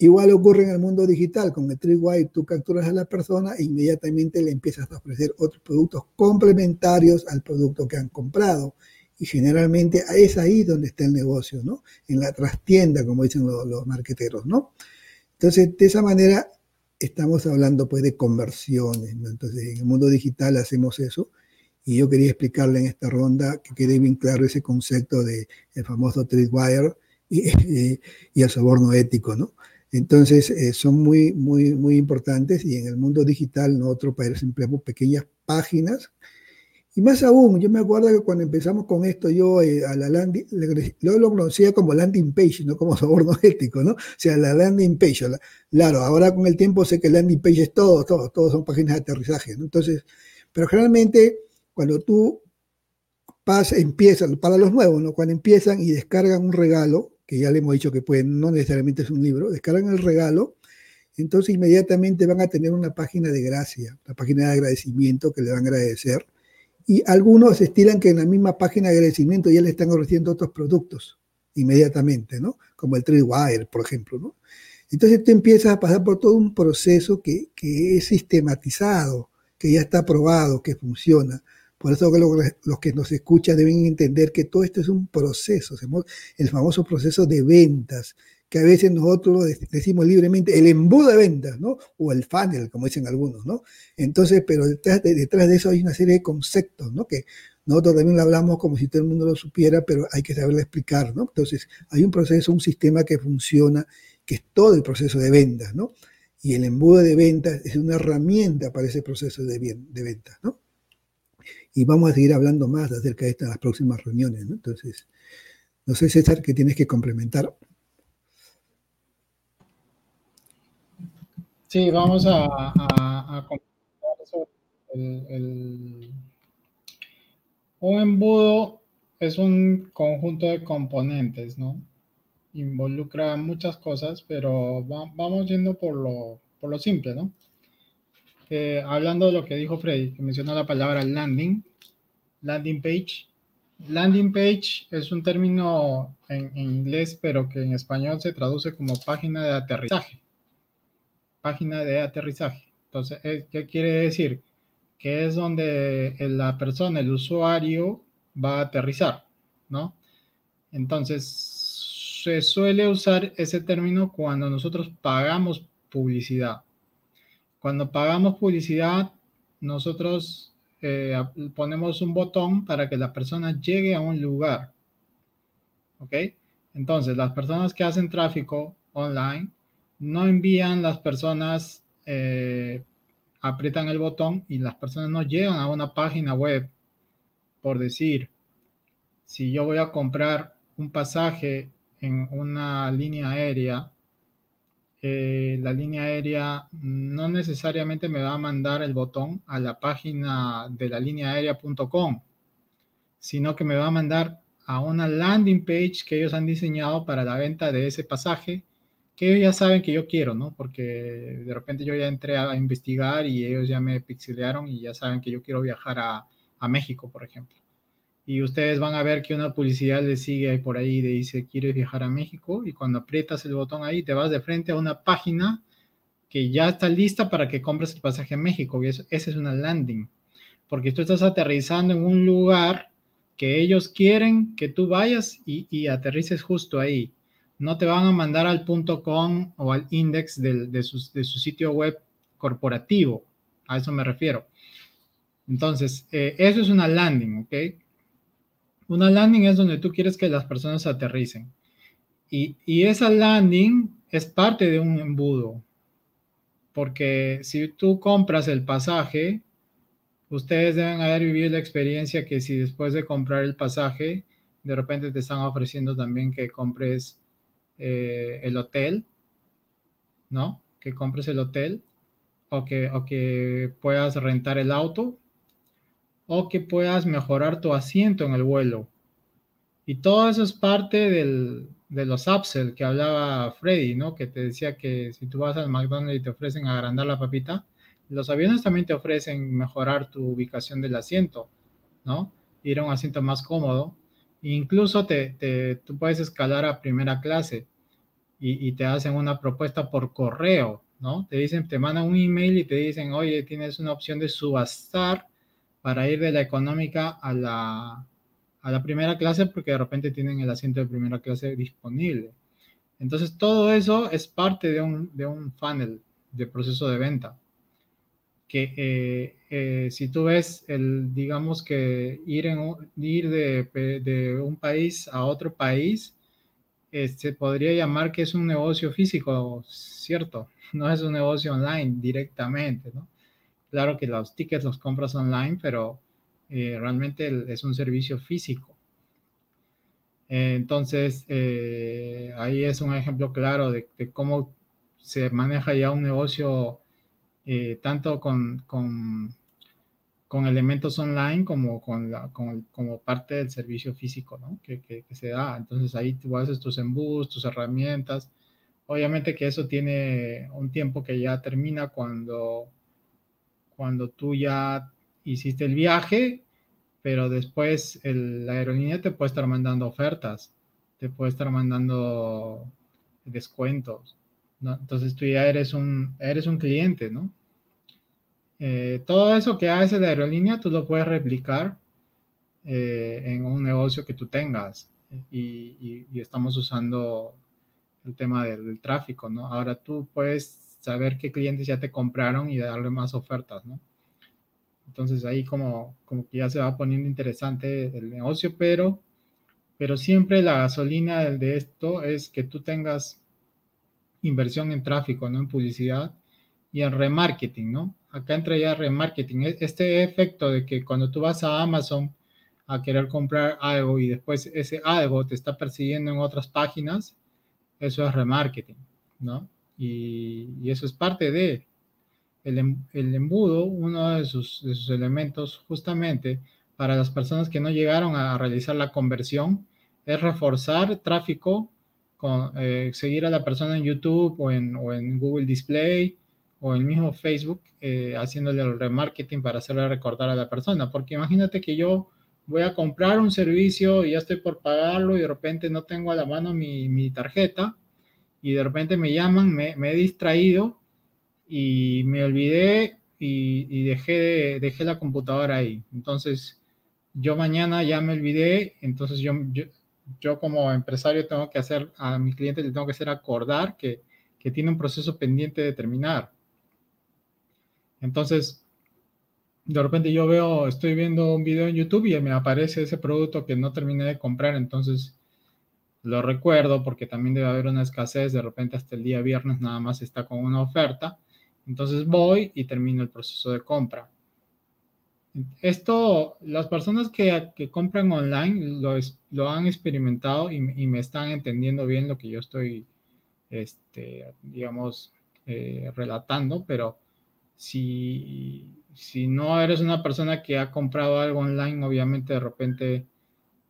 igual ocurre en el mundo digital, con el Tripwire tú capturas a la persona e inmediatamente le empiezas a ofrecer otros productos complementarios al producto que han comprado. Y generalmente es ahí donde está el negocio, ¿no? En la trastienda, como dicen los, los marqueteros, ¿no? Entonces, de esa manera estamos hablando pues de conversiones, ¿no? Entonces, en el mundo digital hacemos eso y yo quería explicarle en esta ronda que quede bien claro ese concepto de el famoso tripwire y, y, y, el soborno ético, ¿no? Entonces, eh, son muy, muy, muy importantes y en el mundo digital nosotros empleamos pequeñas páginas y más aún, yo me acuerdo que cuando empezamos con esto, yo eh, a la landing, yo lo conocía como landing page, no como soborno ético, ¿no? O sea, la landing page. La, claro, ahora con el tiempo sé que landing page es todo, todo, todos son páginas de aterrizaje, ¿no? Entonces, pero generalmente cuando tú pasas, empiezas, para los nuevos, ¿no? Cuando empiezan y descargan un regalo, que ya le hemos dicho que pueden, no necesariamente es un libro, descargan el regalo, entonces inmediatamente van a tener una página de gracia, una página de agradecimiento que le van a agradecer y algunos estilan que en la misma página de agradecimiento ya le están ofreciendo otros productos inmediatamente, ¿no? Como el Tripwire, por ejemplo, ¿no? Entonces tú empiezas a pasar por todo un proceso que, que es sistematizado, que ya está probado, que funciona. Por eso los que nos escuchan deben entender que todo esto es un proceso, el famoso proceso de ventas, que a veces nosotros decimos libremente el embudo de ventas, ¿no? O el funnel, como dicen algunos, ¿no? Entonces, pero detrás de, detrás de eso hay una serie de conceptos, ¿no? Que nosotros también lo hablamos como si todo el mundo lo supiera, pero hay que saberlo explicar, ¿no? Entonces, hay un proceso, un sistema que funciona, que es todo el proceso de ventas, ¿no? Y el embudo de ventas es una herramienta para ese proceso de, bien, de ventas, ¿no? Y vamos a seguir hablando más acerca de las próximas reuniones, ¿no? Entonces, no sé, César, que tienes que complementar. Sí, vamos a, a, a el, un embudo es un conjunto de componentes, ¿no? Involucra muchas cosas, pero va, vamos yendo por lo, por lo simple, ¿no? Eh, hablando de lo que dijo Freddy, que mencionó la palabra landing, landing page. Landing page es un término en, en inglés, pero que en español se traduce como página de aterrizaje página de aterrizaje. Entonces, eh, ¿qué quiere decir? Que es donde la persona, el usuario, va a aterrizar, ¿no? Entonces, se suele usar ese término cuando nosotros pagamos publicidad. Cuando pagamos publicidad, nosotros eh, ponemos un botón para que la persona llegue a un lugar. ¿Ok? Entonces, las personas que hacen tráfico online no envían las personas, eh, aprietan el botón y las personas no llegan a una página web. Por decir, si yo voy a comprar un pasaje en una línea aérea, eh, la línea aérea no necesariamente me va a mandar el botón a la página de la línea aérea.com, sino que me va a mandar a una landing page que ellos han diseñado para la venta de ese pasaje que ellos ya saben que yo quiero, ¿no? Porque de repente yo ya entré a investigar y ellos ya me pixelearon y ya saben que yo quiero viajar a, a México, por ejemplo. Y ustedes van a ver que una publicidad les sigue por ahí y dice, ¿quieres viajar a México? Y cuando aprietas el botón ahí, te vas de frente a una página que ya está lista para que compres el pasaje a México. Y eso, esa es una landing. Porque tú estás aterrizando en un lugar que ellos quieren que tú vayas y, y aterrices justo ahí no te van a mandar al punto .com o al index de, de, su, de, su, sitio web corporativo. A eso me refiero. Entonces, eh, eso es una landing, ¿ok? Una landing es donde tú quieres que las personas aterricen. Y, y esa landing es parte de un embudo. Porque si tú compras el pasaje, ustedes deben haber vivido la experiencia que si después de comprar el pasaje, de repente te están ofreciendo también que compres eh, el hotel, ¿no? Que compres el hotel o que, o que puedas rentar el auto o que puedas mejorar tu asiento en el vuelo. Y todo eso es parte del, de los upsell que hablaba Freddy, ¿no? Que te decía que si tú vas al McDonald's y te ofrecen agrandar la papita, los aviones también te ofrecen mejorar tu ubicación del asiento, ¿no? Ir a un asiento más cómodo. E incluso te, tú puedes escalar a primera clase y, y, te hacen una propuesta por correo, ¿no? Te dicen, te mandan un email y te dicen, oye, tienes una opción de subastar para ir de la económica a la, a la primera clase porque de repente tienen el asiento de primera clase disponible. Entonces, todo eso es parte de un, de un funnel de proceso de venta. Que eh, eh, si tú ves, el, digamos que ir, en, ir de, de un país a otro país, se este, podría llamar que es un negocio físico, ¿cierto? No es un negocio online directamente, ¿no? Claro que los tickets los compras online, pero eh, realmente es un servicio físico. entonces, eh, ahí es un ejemplo claro de, cómo se maneja ya un negocio eh, tanto con, con, con, elementos online como, con la, como parte del servicio físico ¿no? que, que, se da. Entonces ahí tú haces tus embudos, tus herramientas. Obviamente que eso tiene un tiempo que ya termina cuando, cuando tú ya hiciste el viaje, pero después la aerolínea te puede estar mandando ofertas, te puede estar mandando descuentos, ¿no? Entonces tú ya eres un, eres un cliente, ¿no? Eh, todo eso que hace la aerolínea tú lo puedes replicar eh, en un negocio que tú tengas y, estamos usando el tema del, del, tráfico, ¿no? Ahora tú puedes saber qué clientes ya te compraron y darle más ofertas, ¿no? Entonces ahí como, como que ya se va poniendo interesante el negocio, pero, pero siempre la gasolina de esto es que tú tengas inversión en tráfico, ¿no? En publicidad y en remarketing, ¿no? Acá entra ya remarketing. E-, este efecto de que cuando tú vas a Amazon a querer comprar algo y después ese algo te está persiguiendo en otras páginas, eso es remarketing, ¿no? Y, y eso es parte de, Em, el, embudo, uno de sus, elementos justamente para las personas que no llegaron a realizar la conversión, es reforzar tráfico, con, eh, seguir a la persona en YouTube o en, Google Display o en mismo Facebook, eh, haciéndole el remarketing para hacerle recordar a la persona. Porque imagínate que yo voy a comprar un servicio y ya estoy por pagarlo y de repente no tengo a la mano mi, tarjeta y de repente me llaman, me, me he distraído y me olvidé y, dejé, dejé la computadora ahí. Entonces, yo mañana ya me olvidé, entonces yo, yo, como empresario tengo que hacer, a mi cliente le tengo que hacer acordar que, que tiene un proceso pendiente de terminar. Entonces, de repente yo veo, estoy viendo un video en YouTube y me aparece ese producto que no terminé de comprar, entonces lo recuerdo porque también debe haber una escasez, de repente hasta el día viernes nada más está con una oferta entonces voy y termino el proceso de compra. Esto, las personas que, compran online lo, lo han experimentado y, me están entendiendo bien lo que yo estoy, este, digamos, eh, relatando, pero si, si no eres una persona que ha comprado algo online, obviamente de repente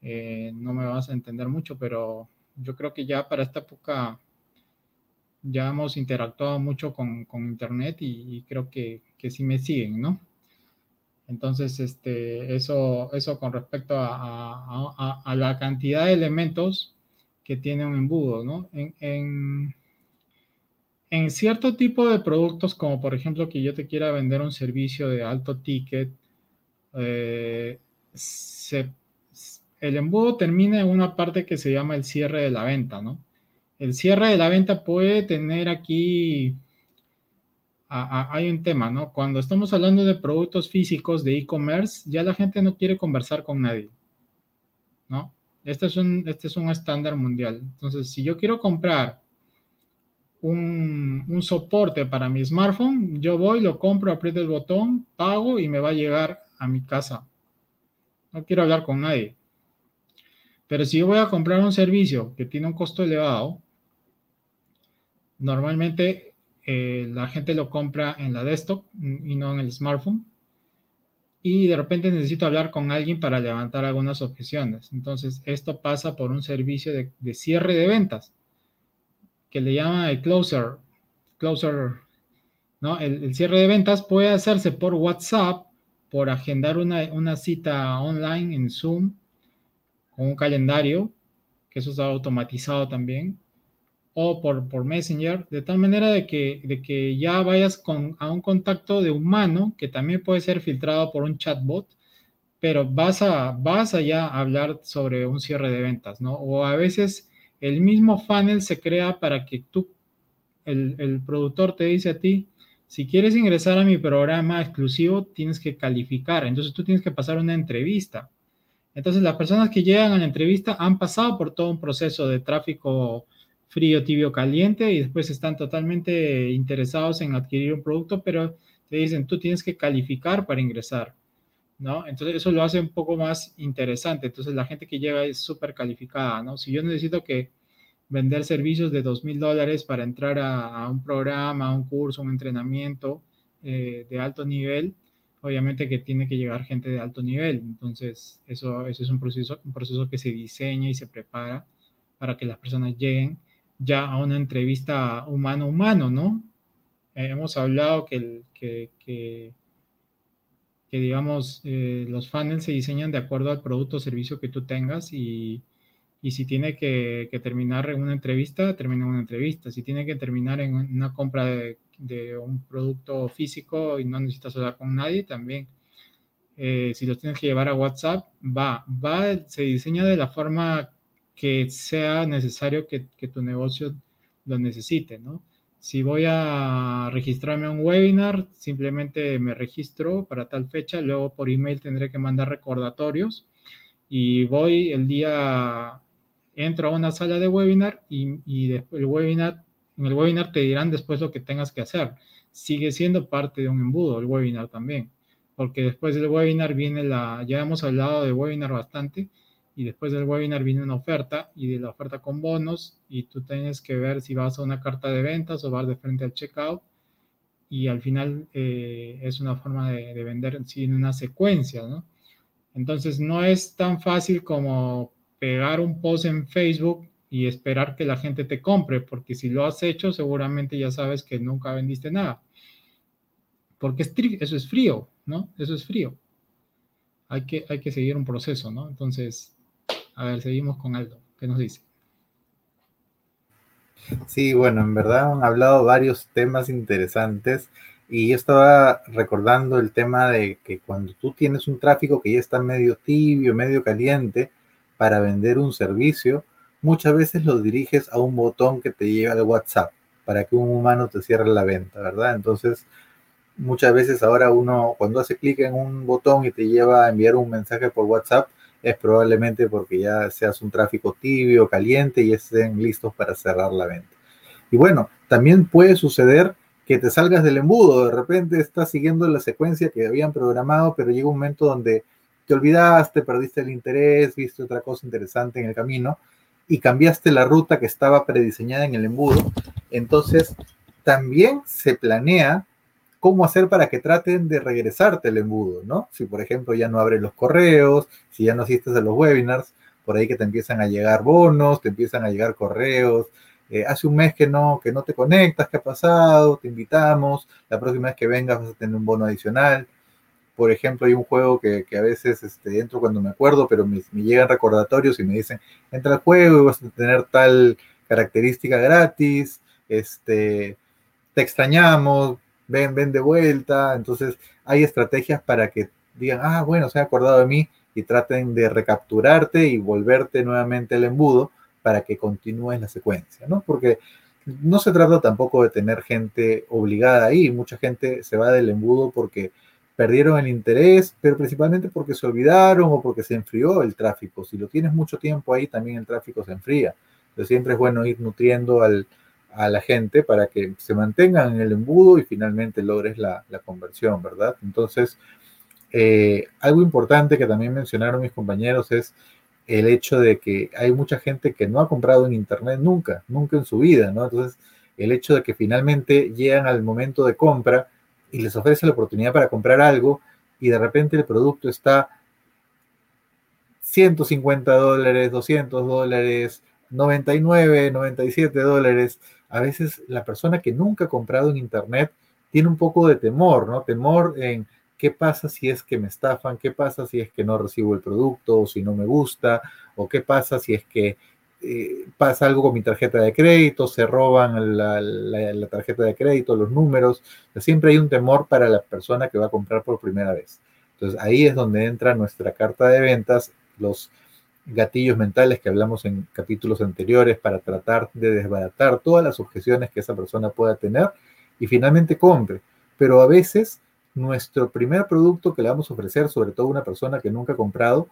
eh, no me vas a entender mucho, pero yo creo que ya para esta época ya hemos interactuado mucho con, Internet y, creo que, que, sí me siguen, ¿no? Entonces, este, eso, eso con respecto a, la cantidad de elementos que tiene un embudo, ¿no? En, en, cierto tipo de productos, como por ejemplo que yo te quiera vender un servicio de alto ticket, eh, el embudo termina en una parte que se llama el cierre de la venta, ¿no? el cierre de la venta puede tener aquí, hay un tema, ¿no? Cuando estamos hablando de productos físicos de e-commerce, ya la gente no quiere conversar con nadie, ¿no? Este es un, este es un estándar mundial. Entonces, si yo quiero comprar un, un, soporte para mi smartphone, yo voy, lo compro, aprieto el botón, pago y me va a llegar a mi casa. No quiero hablar con nadie. Pero si yo voy a comprar un servicio que tiene un costo elevado, Normalmente eh, la gente lo compra en la desktop y no en el smartphone. y de repente necesito hablar con alguien para levantar algunas objeciones. Entonces, esto pasa por un servicio de, cierre de ventas que le llama el closer. Closer, ¿no? El, cierre de ventas puede hacerse por WhatsApp, por agendar una, una cita online en Zoom, un calendario, que eso está automatizado también, o por, por Messenger, de tal manera de que, de que ya vayas con, a un contacto de humano, que también puede ser filtrado por un chatbot, pero vas a, vas a ya hablar sobre un cierre de ventas, ¿no? O a veces el mismo funnel se crea para que tú, el, el productor te dice a ti, si quieres ingresar a mi programa exclusivo, tienes que calificar, entonces tú tienes que pasar una entrevista. Entonces las personas que llegan a la entrevista han pasado por todo un proceso de tráfico frío, tibio, caliente y después están totalmente interesados en adquirir un producto, pero te dicen, tú tienes que calificar para ingresar, ¿no? Entonces eso lo hace un poco más interesante. Entonces la gente que llega es súper calificada, ¿no? Si yo necesito que vender servicios de dos mil dólares para entrar a, un programa, a un curso, un entrenamiento eh, de alto nivel, obviamente que tiene que llegar gente de alto nivel. Entonces eso, eso es un proceso, un proceso que se diseña y se prepara para que las personas lleguen ya a una entrevista humano-humano, ¿no? Eh, hemos hablado que, que, que, digamos, eh, los funnels se diseñan de acuerdo al producto o servicio que tú tengas y, y si tiene que, terminar en una entrevista, termina en una entrevista. Si tiene que terminar en una compra de, de un producto físico y no necesitas hablar con nadie, también. Eh, si lo tienes que llevar a WhatsApp, va, va, se diseña de la forma que sea necesario que, tu negocio lo necesite, ¿no? Si voy a registrarme a un webinar, simplemente me registro para tal fecha, luego por email tendré que mandar recordatorios y voy el día, entro a una sala de webinar y, y el webinar, en el webinar te dirán después lo que tengas que hacer. Sigue siendo parte de un embudo el webinar también, porque después del webinar viene la, ya hemos hablado de webinar bastante, y después del webinar viene una oferta y de la oferta con bonos y tú tienes que ver si vas a una carta de ventas o vas de frente al checkout y al final eh, es una forma de, vender en una secuencia, ¿no? Entonces no es tan fácil como pegar un post en Facebook y esperar que la gente te compre, porque si lo has hecho seguramente ya sabes que nunca vendiste nada. Porque eso es frío, ¿no? Eso es frío. Hay que, hay que seguir un proceso, ¿no? Entonces, a ver, seguimos con Aldo. ¿Qué nos dice? Sí, bueno, en verdad han hablado varios temas interesantes y yo estaba recordando el tema de que cuando tú tienes un tráfico que ya está medio tibio, medio caliente para vender un servicio, muchas veces lo diriges a un botón que te lleva al WhatsApp para que un humano te cierre la venta, ¿verdad? Entonces, muchas veces ahora uno cuando hace clic en un botón y te lleva a enviar un mensaje por WhatsApp, es probablemente porque ya seas un tráfico tibio, caliente y estén listos para cerrar la venta. Y bueno, también puede suceder que te salgas del embudo, de repente estás siguiendo la secuencia que habían programado, pero llega un momento donde te olvidaste, perdiste el interés, viste otra cosa interesante en el camino y cambiaste la ruta que estaba prediseñada en el embudo. Entonces, también se planea cómo hacer para que traten de regresarte el embudo, ¿no? Si, por ejemplo, ya no abres los correos, si ya no asistes a los webinars, por ahí que te empiezan a llegar bonos, te empiezan a llegar correos. Eh, hace un mes que no, que no te conectas, ¿qué ha pasado? Te invitamos, la próxima vez que vengas vas a tener un bono adicional. Por ejemplo, hay un juego que, a veces este, entro cuando me acuerdo, pero me, me llegan recordatorios y me dicen, entra al juego y vas a tener tal característica gratis, este, te extrañamos, ven, ven de vuelta. Entonces hay estrategias para que digan, ah, bueno, se han acordado de mí y traten de recapturarte y volverte nuevamente el embudo para que continúes la secuencia, ¿no? Porque no se trata tampoco de tener gente obligada ahí, mucha gente se va del embudo porque perdieron el interés, pero principalmente porque se olvidaron o porque se enfrió el tráfico. Si lo tienes mucho tiempo ahí, también el tráfico se enfría. Entonces siempre es bueno ir nutriendo al, a la gente para que se mantengan en el embudo y finalmente logres la, conversión, ¿verdad? Entonces, eh, algo importante que también mencionaron mis compañeros es el hecho de que hay mucha gente que no ha comprado en Internet nunca, nunca en su vida, ¿no? Entonces, el hecho de que finalmente llegan al momento de compra y les ofrece la oportunidad para comprar algo, y de repente el producto está 150 dólares, 200 dólares, 99, 97 dólares. A veces la persona que nunca ha comprado en Internet tiene un poco de temor, ¿no? Temor en qué pasa si es que me estafan, qué pasa si es que no recibo el producto o si no me gusta, o qué pasa si es que eh, pasa algo con mi tarjeta de crédito, se roban la, tarjeta de crédito, los números. siempre hay un temor para la persona que va a comprar por primera vez. Entonces ahí es donde entra nuestra carta de ventas, los gatillos mentales que hablamos en capítulos anteriores para tratar de desbaratar todas las objeciones que esa persona pueda tener y finalmente compre. Pero a veces nuestro primer producto que le vamos a ofrecer, sobre todo a una persona que nunca ha comprado,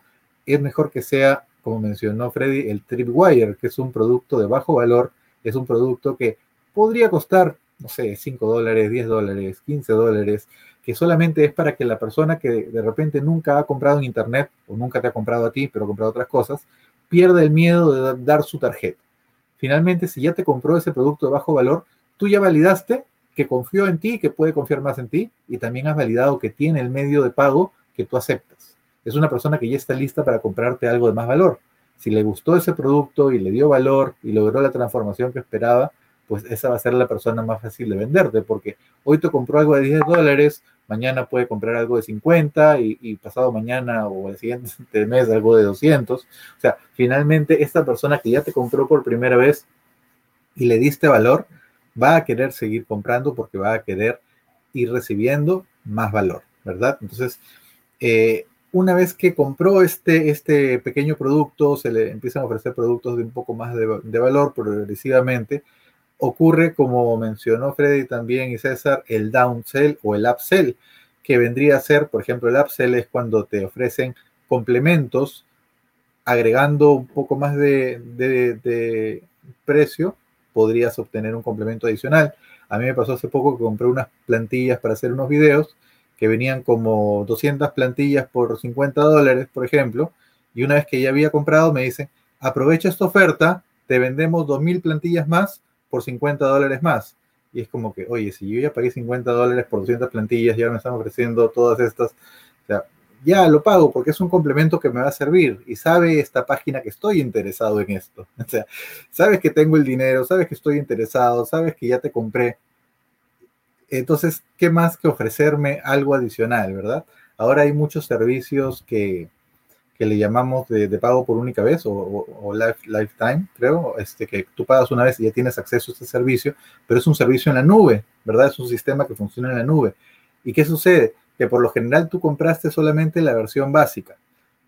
es mejor que sea como mencionó Freddy, el Tripwire, que es un producto de bajo valor, es un producto que podría costar, no sé, 5 dólares, 10 dólares, 15 dólares, que solamente es para que la persona que de repente nunca ha comprado en Internet o nunca te ha comprado a ti, pero ha comprado otras cosas, pierda el miedo de dar su tarjeta. Finalmente, si ya te compró ese producto de bajo valor, tú ya validaste que confió en ti, que puede confiar más en ti, y también has validado que tiene el medio de pago que tú aceptas es una persona que ya está lista para comprarte algo de más valor. Si le gustó ese producto y le dio valor y logró la transformación que esperaba, pues esa va a ser la persona más fácil de venderte, porque hoy te compró algo de 10 dólares, mañana puede comprar algo de 50 y, pasado mañana o el siguiente mes algo de 200. O sea, finalmente esta persona que ya te compró por primera vez y le diste valor, va a querer seguir comprando porque va a querer ir recibiendo más valor, ¿verdad? Entonces, eh, una vez que compró este, este pequeño producto, se le empiezan a ofrecer productos de un poco más de, valor progresivamente. Ocurre, como mencionó Freddy también y César, el downsell o el upsell, que vendría a ser, por ejemplo, el upsell es cuando te ofrecen complementos agregando un poco más de, de precio, podrías obtener un complemento adicional. A mí me pasó hace poco que compré unas plantillas para hacer unos videos que venían como 200 plantillas por 50 dólares, por ejemplo, y una vez que ya había comprado me dicen, aprovecha esta oferta, te vendemos 2.000 plantillas más por 50 dólares más. Y es como que, oye, si yo ya pagué 50 dólares por 200 plantillas y ahora me están ofreciendo todas estas, o sea, ya lo pago porque es un complemento que me va a servir y sabe esta página que estoy interesado en esto. O sea, sabes que tengo el dinero, sabes que estoy interesado, sabes que ya te compré. Entonces, ¿qué más que ofrecerme algo adicional, verdad? Ahora hay muchos servicios que, le llamamos de, pago por única vez o, lifetime, creo, este, que tú pagas una vez y ya tienes acceso a este servicio, pero es un servicio en la nube, ¿verdad? Es un sistema que funciona en la nube. ¿Y qué sucede? Que por lo general tú compraste solamente la versión básica.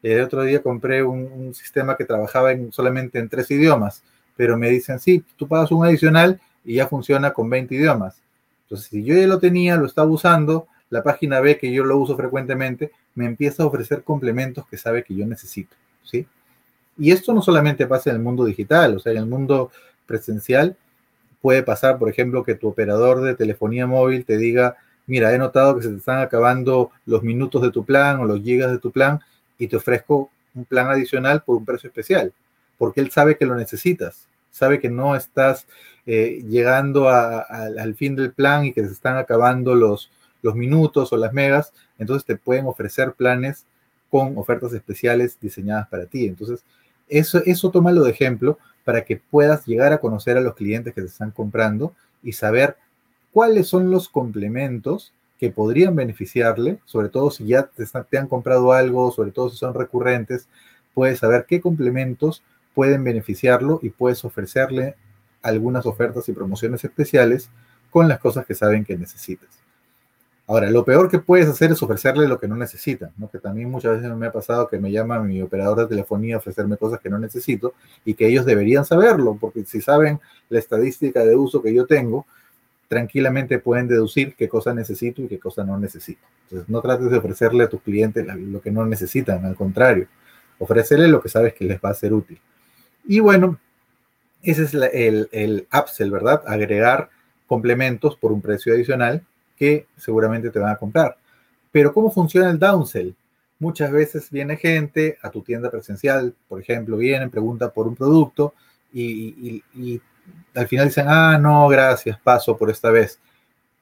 El otro día compré un, sistema que trabajaba en, solamente en tres idiomas, pero me dicen, sí, tú pagas un adicional y ya funciona con 20 idiomas. Entonces, si yo ya lo tenía, lo estaba usando, la página ve que yo lo uso frecuentemente, me empieza a ofrecer complementos que sabe que yo necesito, ¿sí? Y esto no solamente pasa en el mundo digital, o sea, en el mundo presencial puede pasar, por ejemplo, que tu operador de telefonía móvil te diga, mira, he notado que se te están acabando los minutos de tu plan o los gigas de tu plan y te ofrezco un plan adicional por un precio especial, porque él sabe que lo necesitas, sabe que no estás eh, llegando al fin del plan y que se están acabando los, minutos o las megas, entonces te pueden ofrecer planes con ofertas especiales diseñadas para ti. Entonces, eso, eso tómalo de ejemplo para que puedas llegar a conocer a los clientes que te están comprando y saber cuáles son los complementos que podrían beneficiarle, sobre todo si ya te, te, han comprado algo, sobre todo si son recurrentes, puedes saber qué complementos pueden beneficiarlo y puedes ofrecerle algunas ofertas y promociones especiales con las cosas que saben que necesitas. Ahora, lo peor que puedes hacer es ofrecerle lo que no necesitan, ¿no? que también muchas veces me ha pasado que me llama mi operador de telefonía a ofrecerme cosas que no necesito y que ellos deberían saberlo, porque si saben la estadística de uso que yo tengo, tranquilamente pueden deducir qué cosa necesito y qué cosa no necesito. Entonces, no trates de ofrecerle a tus clientes lo que no necesitan, al contrario, ofrecerle lo que sabes que les va a ser útil. Y bueno, ese es el, el upsell, ¿verdad? Agregar complementos por un precio adicional que seguramente te van a comprar. Pero ¿cómo funciona el downsell? Muchas veces viene gente a tu tienda presencial, por ejemplo, vienen, pregunta por un producto y, y, al final dicen, ah, no, gracias, paso por esta vez.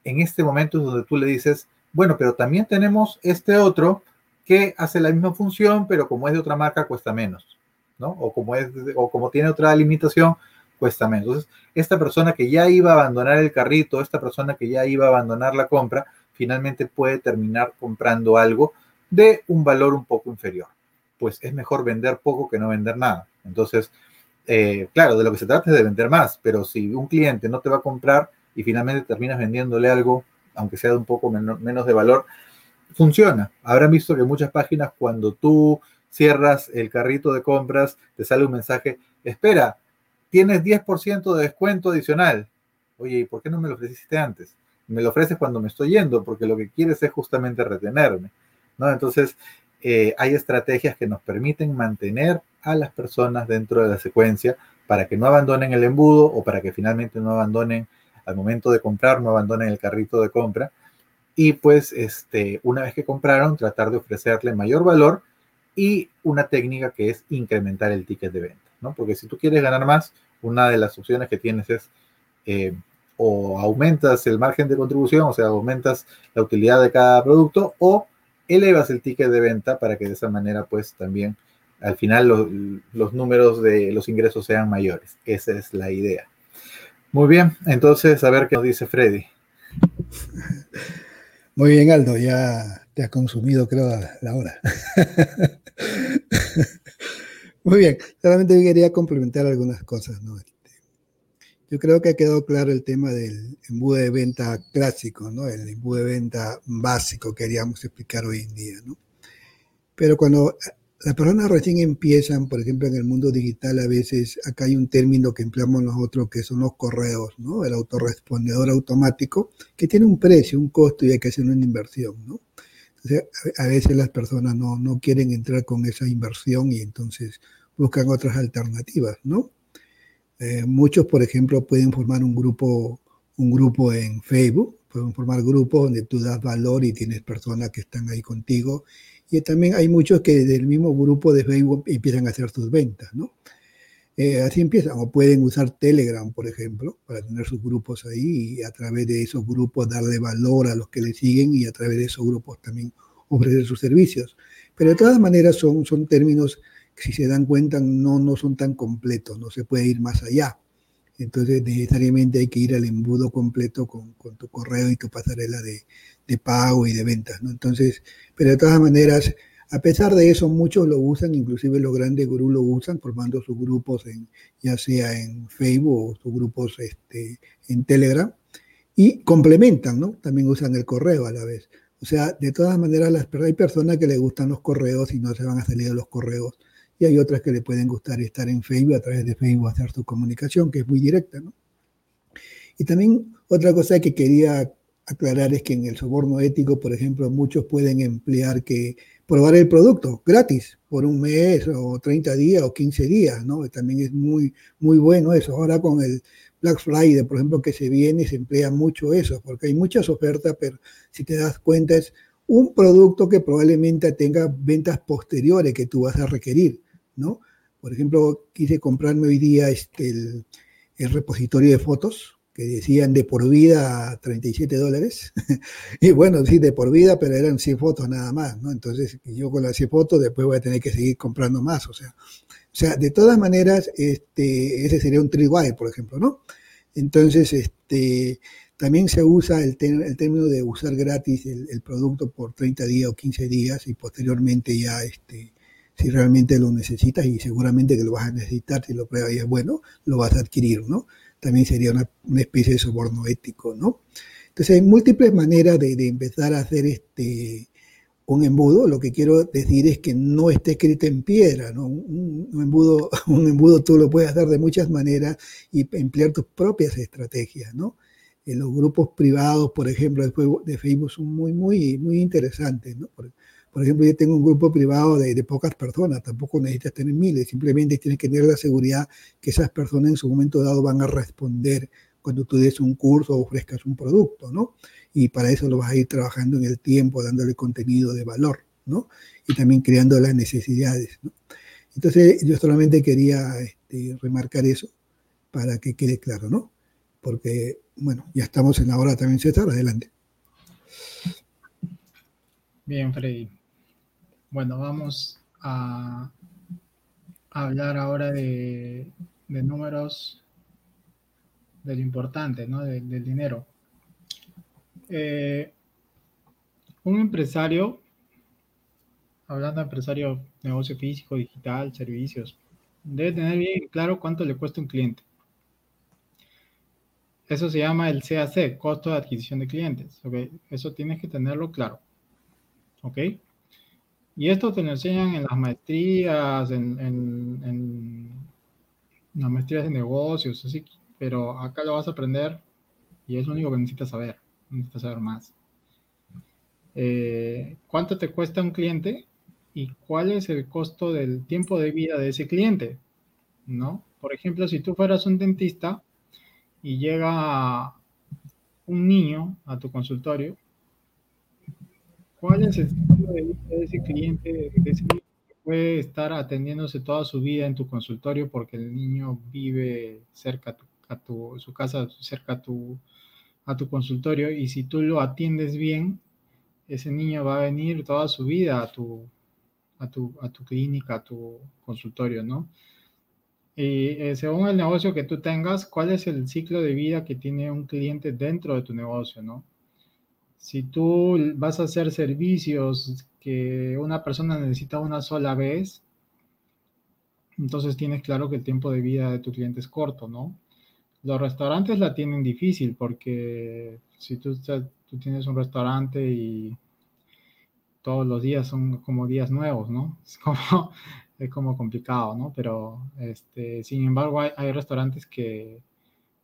En este momento es donde tú le dices, Bueno, pero también tenemos este otro que hace la misma función, pero como es de otra marca, cuesta menos, ¿no? O como, es, o como tiene otra limitación, cuesta menos. Entonces, esta persona que ya iba a abandonar el carrito, esta persona que ya iba a abandonar la compra, finalmente puede terminar comprando algo de un valor un poco inferior. Pues es mejor vender poco que no vender nada. Entonces, eh, claro, de lo que se trata es de vender más, pero si un cliente no te va a comprar y finalmente terminas vendiéndole algo, aunque sea de un poco menos de valor, funciona. Habrán visto que muchas páginas cuando tú cierras el carrito de compras, te sale un mensaje, espera, tienes 10% de descuento adicional. Oye, ¿y por qué no me lo ofreciste antes? Me lo ofreces cuando me estoy yendo, porque lo que quieres es justamente retenerme. ¿no? Entonces, eh, hay estrategias que nos permiten mantener a las personas dentro de la secuencia para que no abandonen el embudo o para que finalmente no abandonen al momento de comprar, no abandonen el carrito de compra. Y pues, este, una vez que compraron, tratar de ofrecerle mayor valor y una técnica que es incrementar el ticket de venta. Porque si tú quieres ganar más, una de las opciones que tienes es eh, o aumentas el margen de contribución, o sea, aumentas la utilidad de cada producto, o elevas el ticket de venta para que de esa manera, pues también al final los números de los ingresos sean mayores. Esa es la idea. Muy bien, entonces a ver qué nos dice Freddy. Muy bien, Aldo, ya te consumido, creo, la hora. Muy bien, solamente quería complementar algunas cosas. ¿no? Este, yo creo que ha quedado claro el tema del embudo de venta clásico, ¿no? el embudo de venta básico que queríamos explicar hoy en día. ¿no? Pero cuando las personas recién empiezan, por ejemplo, en el mundo digital, a veces acá hay un término que empleamos nosotros que son los correos, ¿no? El autorrespondedor automático, que tiene un precio, un costo y hay que hacer una inversión, ¿no? A veces las personas no, no quieren entrar con esa inversión y entonces buscan otras alternativas, ¿no? Eh, muchos, por ejemplo, pueden formar un grupo, un grupo en Facebook, pueden formar grupos donde tú das valor y tienes personas que están ahí contigo. Y también hay muchos que del mismo grupo de Facebook empiezan a hacer sus ventas, ¿no? Eh, así empiezan, o pueden usar Telegram, por ejemplo, para tener sus grupos ahí y a través de esos grupos darle valor a los que le siguen y a través de esos grupos también ofrecer sus servicios. Pero de todas maneras son, son términos que si se dan cuenta no, no son tan completos, no se puede ir más allá. Entonces necesariamente hay que ir al embudo completo con, con tu correo y tu pasarela de, de, pago y de ventas. ¿no? Entonces, pero de todas maneras, a pesar de eso, muchos lo usan, inclusive los grandes gurús lo usan, formando sus grupos, en, ya sea en Facebook o sus grupos este, en Telegram, y complementan, ¿no? También usan el correo a la vez. O sea, de todas maneras, las, hay personas que les gustan los correos y no se van a salir de los correos, y hay otras que le pueden gustar estar en Facebook, a través de Facebook hacer su comunicación, que es muy directa, ¿no? Y también otra cosa que quería aclarar es que en el soborno ético, por ejemplo, muchos pueden emplear que probar el producto gratis por un mes o 30 días o 15 días, ¿no? También es muy, muy bueno eso. Ahora con el Black Friday, por ejemplo, que se viene, se emplea mucho eso, porque hay muchas ofertas, pero si te das cuenta es un producto que probablemente tenga ventas posteriores que tú vas a requerir, ¿no? Por ejemplo, quise comprarme hoy día este, el, el repositorio de fotos, que decían de por vida 37 dólares. y bueno, sí, de por vida, pero eran 100 fotos nada más, ¿no? Entonces, yo con las 100 fotos después voy a tener que seguir comprando más, o sea. O sea, de todas maneras, este, ese sería un tripwire, por ejemplo, ¿no? Entonces, este, también se usa el, el término de usar gratis el, producto por 30 días o 15 días y posteriormente ya, este, si realmente lo necesitas y seguramente que lo vas a necesitar, si lo pruebas y es bueno, lo vas a adquirir, ¿no? También sería una, una, especie de soborno ético, ¿no? Entonces hay múltiples maneras de, empezar a hacer este, un embudo. Lo que quiero decir es que no esté escrito en piedra, ¿no? Un, embudo, un embudo tú lo puedes hacer de muchas maneras y emplear tus propias estrategias, ¿no? En los grupos privados, por ejemplo, de Facebook son muy, muy, muy interesantes, ¿no? Por ejemplo, yo tengo un grupo privado de, pocas personas, tampoco necesitas tener miles, simplemente tienes que tener la seguridad que esas personas en su momento dado van a responder cuando tú des un curso o ofrezcas un producto, ¿no? Y para eso lo vas a ir trabajando en el tiempo, dándole contenido de valor, ¿no? Y también creando las necesidades, ¿no? Entonces, yo solamente quería este, remarcar eso para que quede claro, ¿no? Porque, bueno, ya estamos en la hora también, César, adelante. Bien, Freddy. Bueno, vamos a hablar ahora de, números de lo importante, ¿no? del dinero. Eh, un empresario, hablando de empresario, negocio físico, digital, servicios, debe tener bien claro cuánto le cuesta un cliente. Eso se llama el CAC, costo de adquisición de clientes. ¿okay? Eso tienes que tenerlo claro. ¿Ok? Y esto te lo enseñan en las maestrías, en, las maestrías de negocios, así, pero acá lo vas a aprender y es lo único que necesitas saber. Necesitas saber más. Eh, ¿Cuánto te cuesta un cliente? ¿Y cuál es el costo del tiempo de vida de ese cliente? ¿No? Por ejemplo, si tú fueras un dentista, y llega un niño a tu consultorio, ¿cuál es el estilo de vida de ese cliente, de ese niño que puede estar atendiéndose toda su vida en tu consultorio porque el niño vive cerca a tu, su casa, cerca a tu, a tu consultorio y si tú lo atiendes bien, ese niño va a venir toda su vida a tu, a tu, a tu clínica, a tu consultorio, ¿no? Y eh, según el negocio que tú tengas, ¿cuál es el ciclo de vida que tiene un cliente dentro de tu negocio, no? Si tú vas a hacer servicios que una persona necesita una sola vez, entonces tienes claro que el tiempo de vida de tu cliente es corto, ¿no? Los restaurantes la tienen difícil porque si tú, tú tienes un restaurante y todos los días son como días nuevos, ¿no? Es como es como complicado, ¿no? Pero, este, sin embargo, hay, restaurantes que,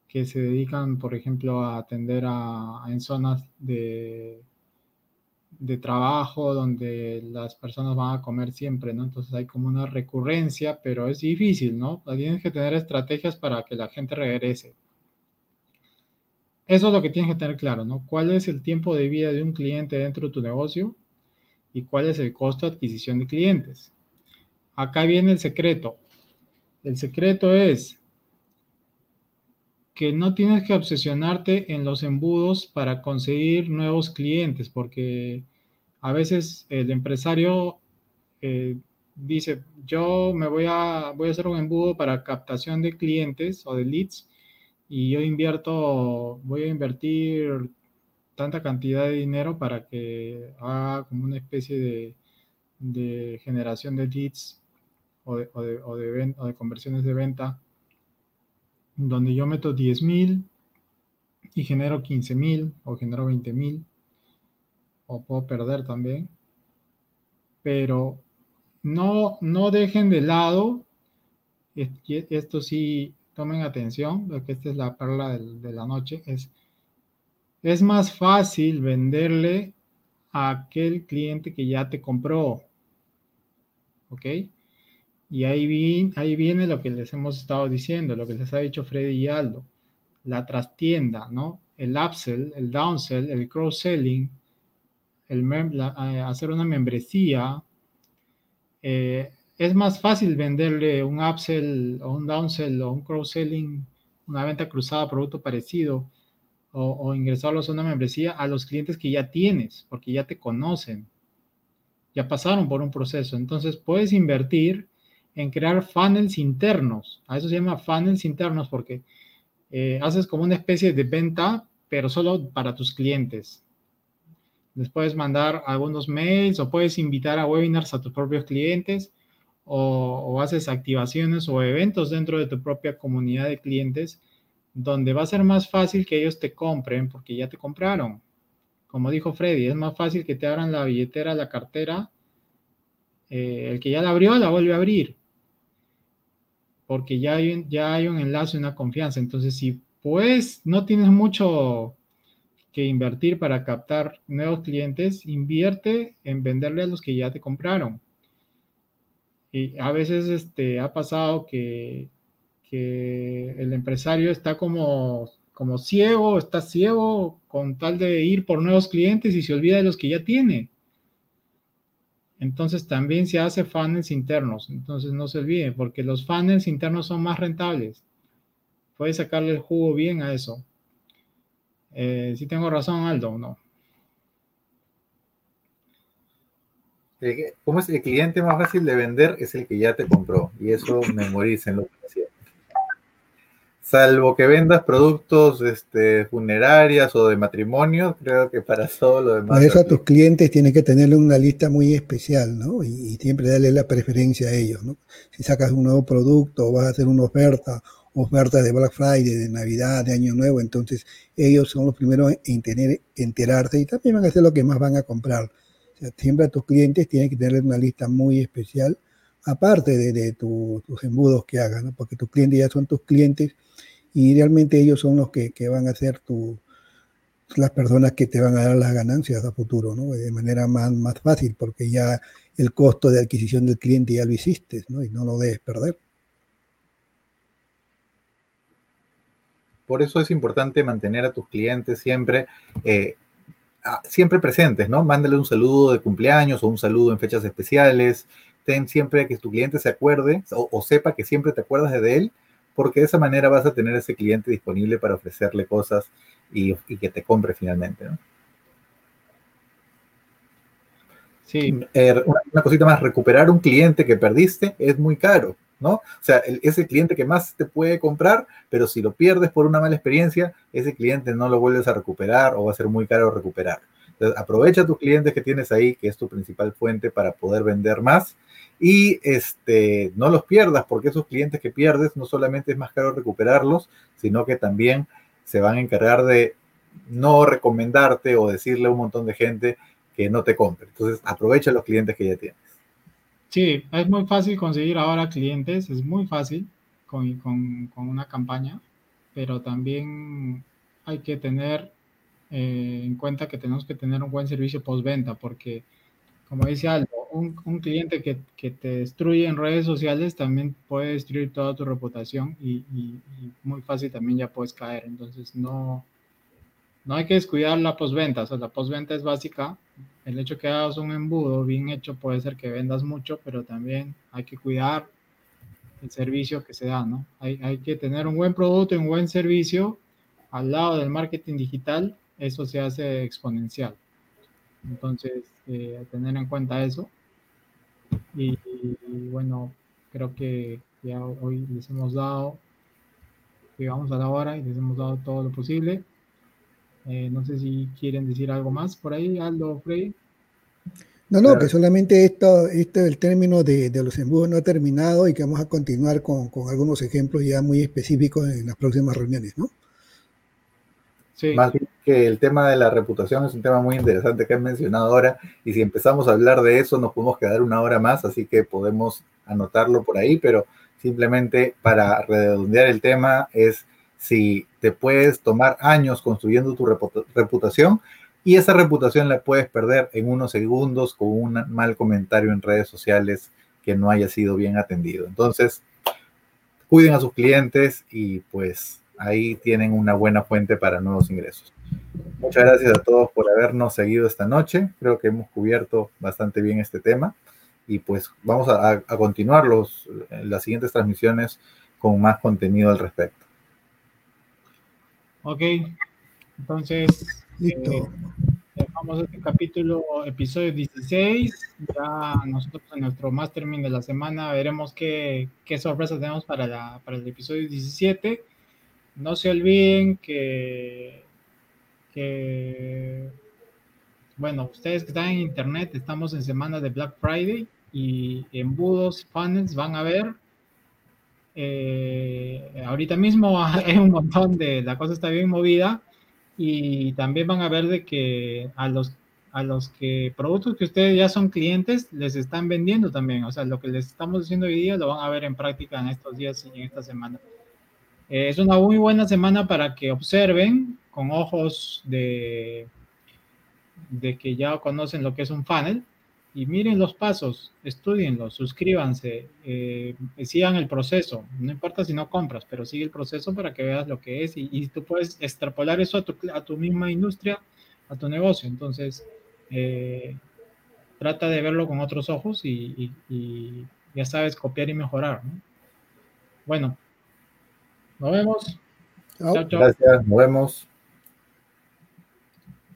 que, se dedican, por ejemplo, a atender a, en zonas de, de trabajo donde las personas van a comer siempre, ¿no? Entonces hay como una recurrencia, pero es difícil, ¿no? Tienes que tener estrategias para que la gente regrese. Eso es lo que tienes que tener claro, ¿no? ¿Cuál es el tiempo de vida de un cliente dentro de tu negocio? ¿Y cuál es el costo de adquisición de clientes? acá viene el secreto. El secreto es que no tienes que obsesionarte en los embudos para conseguir nuevos clientes, porque a veces el empresario eh, dice, yo me voy a, voy a hacer un embudo para captación de clientes o de leads y yo invierto, voy a invertir tanta cantidad de dinero para que haga como una especie de, de generación de leads o de, o de, o de, conversiones de venta, donde yo meto 10 mil y genero 15 mil o genero 20 mil, o puedo perder también, pero no, no dejen de lado, esto sí, tomen atención, porque esta es la perla de, la noche, es, es más fácil venderle a aquel cliente que ya te compró, ¿ok? Y ahí, viene, ahí viene lo que les hemos estado diciendo, lo que les ha dicho Freddy y Aldo, la trastienda, ¿no? El upsell, el downsell, el cross-selling, el eh, hacer una membresía. Eh, es más fácil venderle un upsell o un downsell o un cross-selling, una venta cruzada, producto parecido, o, o ingresarlos a una membresía a los clientes que ya tienes, porque ya te conocen, ya pasaron por un proceso. Entonces puedes invertir en crear funnels internos. A eso se llama funnels internos porque eh, haces como una especie de venta, pero solo para tus clientes. Les puedes mandar algunos mails o puedes invitar a webinars a tus propios clientes o, haces activaciones o eventos dentro de tu propia comunidad de clientes donde va a ser más fácil que ellos te compren porque ya te compraron. Como dijo Freddy, es más fácil que te abran la billetera, la cartera. Eh, el que ya la abrió, la vuelve a abrir porque ya hay, ya hay un enlace, una confianza. Entonces, si pues no tienes mucho que invertir para captar nuevos clientes, invierte en venderle a los que ya te compraron. Y a veces este, ha pasado que, que el empresario está como, como ciego, está ciego con tal de ir por nuevos clientes y se olvida de los que ya tiene. Entonces también se hace funnels internos. Entonces no se olviden, porque los funnels internos son más rentables. Puedes sacarle el jugo bien a eso. Eh, si tengo razón, Aldo, no. ¿Cómo es el cliente más fácil de vender? Es el que ya te compró. Y eso memoricen lo que Salvo que vendas productos este, funerarias o de matrimonio, creo que para todo lo demás. Por eso a tus clientes tienes que tenerle una lista muy especial, ¿no? Y, siempre darle la preferencia a ellos, ¿no? Si sacas un nuevo producto o vas a hacer una oferta, oferta de Black Friday, de Navidad, de Año Nuevo, entonces ellos son los primeros en tener, enterarse y también van a hacer lo que más van a comprar. O sea, siempre a tus clientes tienes que tener una lista muy especial, aparte de, tus embudos que hagan, ¿no? Porque tus clientes ya son tus clientes y realmente ellos son los que, van a ser tu, las personas que te van a dar las ganancias a futuro, ¿no? De manera más, más fácil, porque ya el costo de adquisición del cliente ya lo hiciste, ¿no? Y no lo debes perder. Por eso es importante mantener a tus clientes siempre, eh, siempre presentes, ¿no? Mándale un saludo de cumpleaños o un saludo en fechas especiales. Ten siempre que tu cliente se acuerde o sepa que siempre te acuerdas de él porque de esa manera vas a tener ese cliente disponible para ofrecerle cosas y, que te compre finalmente. ¿no? Sí. Eh, una, cosita más, recuperar un cliente que perdiste es muy caro, ¿no? O sea, es el cliente que más te puede comprar, pero si lo pierdes por una mala experiencia, ese cliente no lo vuelves a recuperar o va a ser muy caro recuperar. Entonces, aprovecha tus clientes que tienes ahí, que es tu principal fuente para poder vender más y este, no los pierdas porque esos clientes que pierdes no solamente es más caro recuperarlos, sino que también se van a encargar de no recomendarte o decirle a un montón de gente que no te compre. Entonces, aprovecha los clientes que ya tienes. Sí, es muy fácil conseguir ahora clientes, es muy fácil con, con, con una campaña, pero también hay que tener eh, en cuenta que tenemos que tener un buen servicio postventa, porque, como dice Aldo, un, cliente que, que, te destruye en redes sociales también puede destruir toda tu reputación y, muy fácil también ya puedes caer. Entonces no, no hay que descuidar la postventa. O sea, la postventa es básica. El hecho que hagas un embudo bien hecho puede ser que vendas mucho, pero también hay que cuidar el servicio que se da, ¿no? Hay, hay que tener un buen producto y un buen servicio al lado del marketing digital. Eso se hace exponencial. Entonces, eh, tener en cuenta eso. Y, bueno, creo que ya hoy les hemos dado, llegamos a la hora y les hemos dado todo lo posible. Eh, no sé si quieren decir algo más por ahí, Aldo, Frey. No, no, que solamente esto, esto el término de, de, los embudos no ha terminado y que vamos a continuar con, con, algunos ejemplos ya muy específicos en las próximas reuniones, ¿no? Sí. Más que el tema de la reputación es un tema muy interesante que has mencionado ahora y si empezamos a hablar de eso nos podemos quedar una hora más, así que podemos anotarlo por ahí, pero simplemente para redondear el tema es si te puedes tomar años construyendo tu reputación y esa reputación la puedes perder en unos segundos con un mal comentario en redes sociales que no haya sido bien atendido. Entonces, cuiden a sus clientes y pues ahí tienen una buena fuente para nuevos ingresos. Muchas gracias a todos por habernos seguido esta noche. Creo que hemos cubierto bastante bien este tema y pues vamos a, continuar los, las siguientes transmisiones con más contenido al respecto. Ok, entonces eh, dejamos este capítulo, episodio 16. Ya nosotros en nuestro mastermind de la semana veremos qué, qué sorpresas tenemos para, la, para el episodio 17 no se olviden que, bueno, ustedes que están en internet, estamos en semana de Black Friday y embudos, funnels van a ver. Eh, ahorita mismo hay un montón de, la cosa está bien movida y también van a ver de que a los a los que productos que ustedes ya son clientes les están vendiendo también, o sea, lo que les estamos diciendo hoy día lo van a ver en práctica en estos días y en esta semana. Eh, es una muy buena semana para que observen con ojos de, de que ya conocen lo que es un funnel y miren los pasos, estudienlos, suscríbanse, eh, sigan el proceso. No importa si no compras, pero sigue el proceso para que veas lo que es y, tú puedes extrapolar eso a tu, a tu, misma industria, a tu negocio. Entonces, eh, trata de verlo con otros ojos y, y, ya sabes copiar y mejorar. Bueno, nos vemos. Chao, chao. Gracias, nos vemos.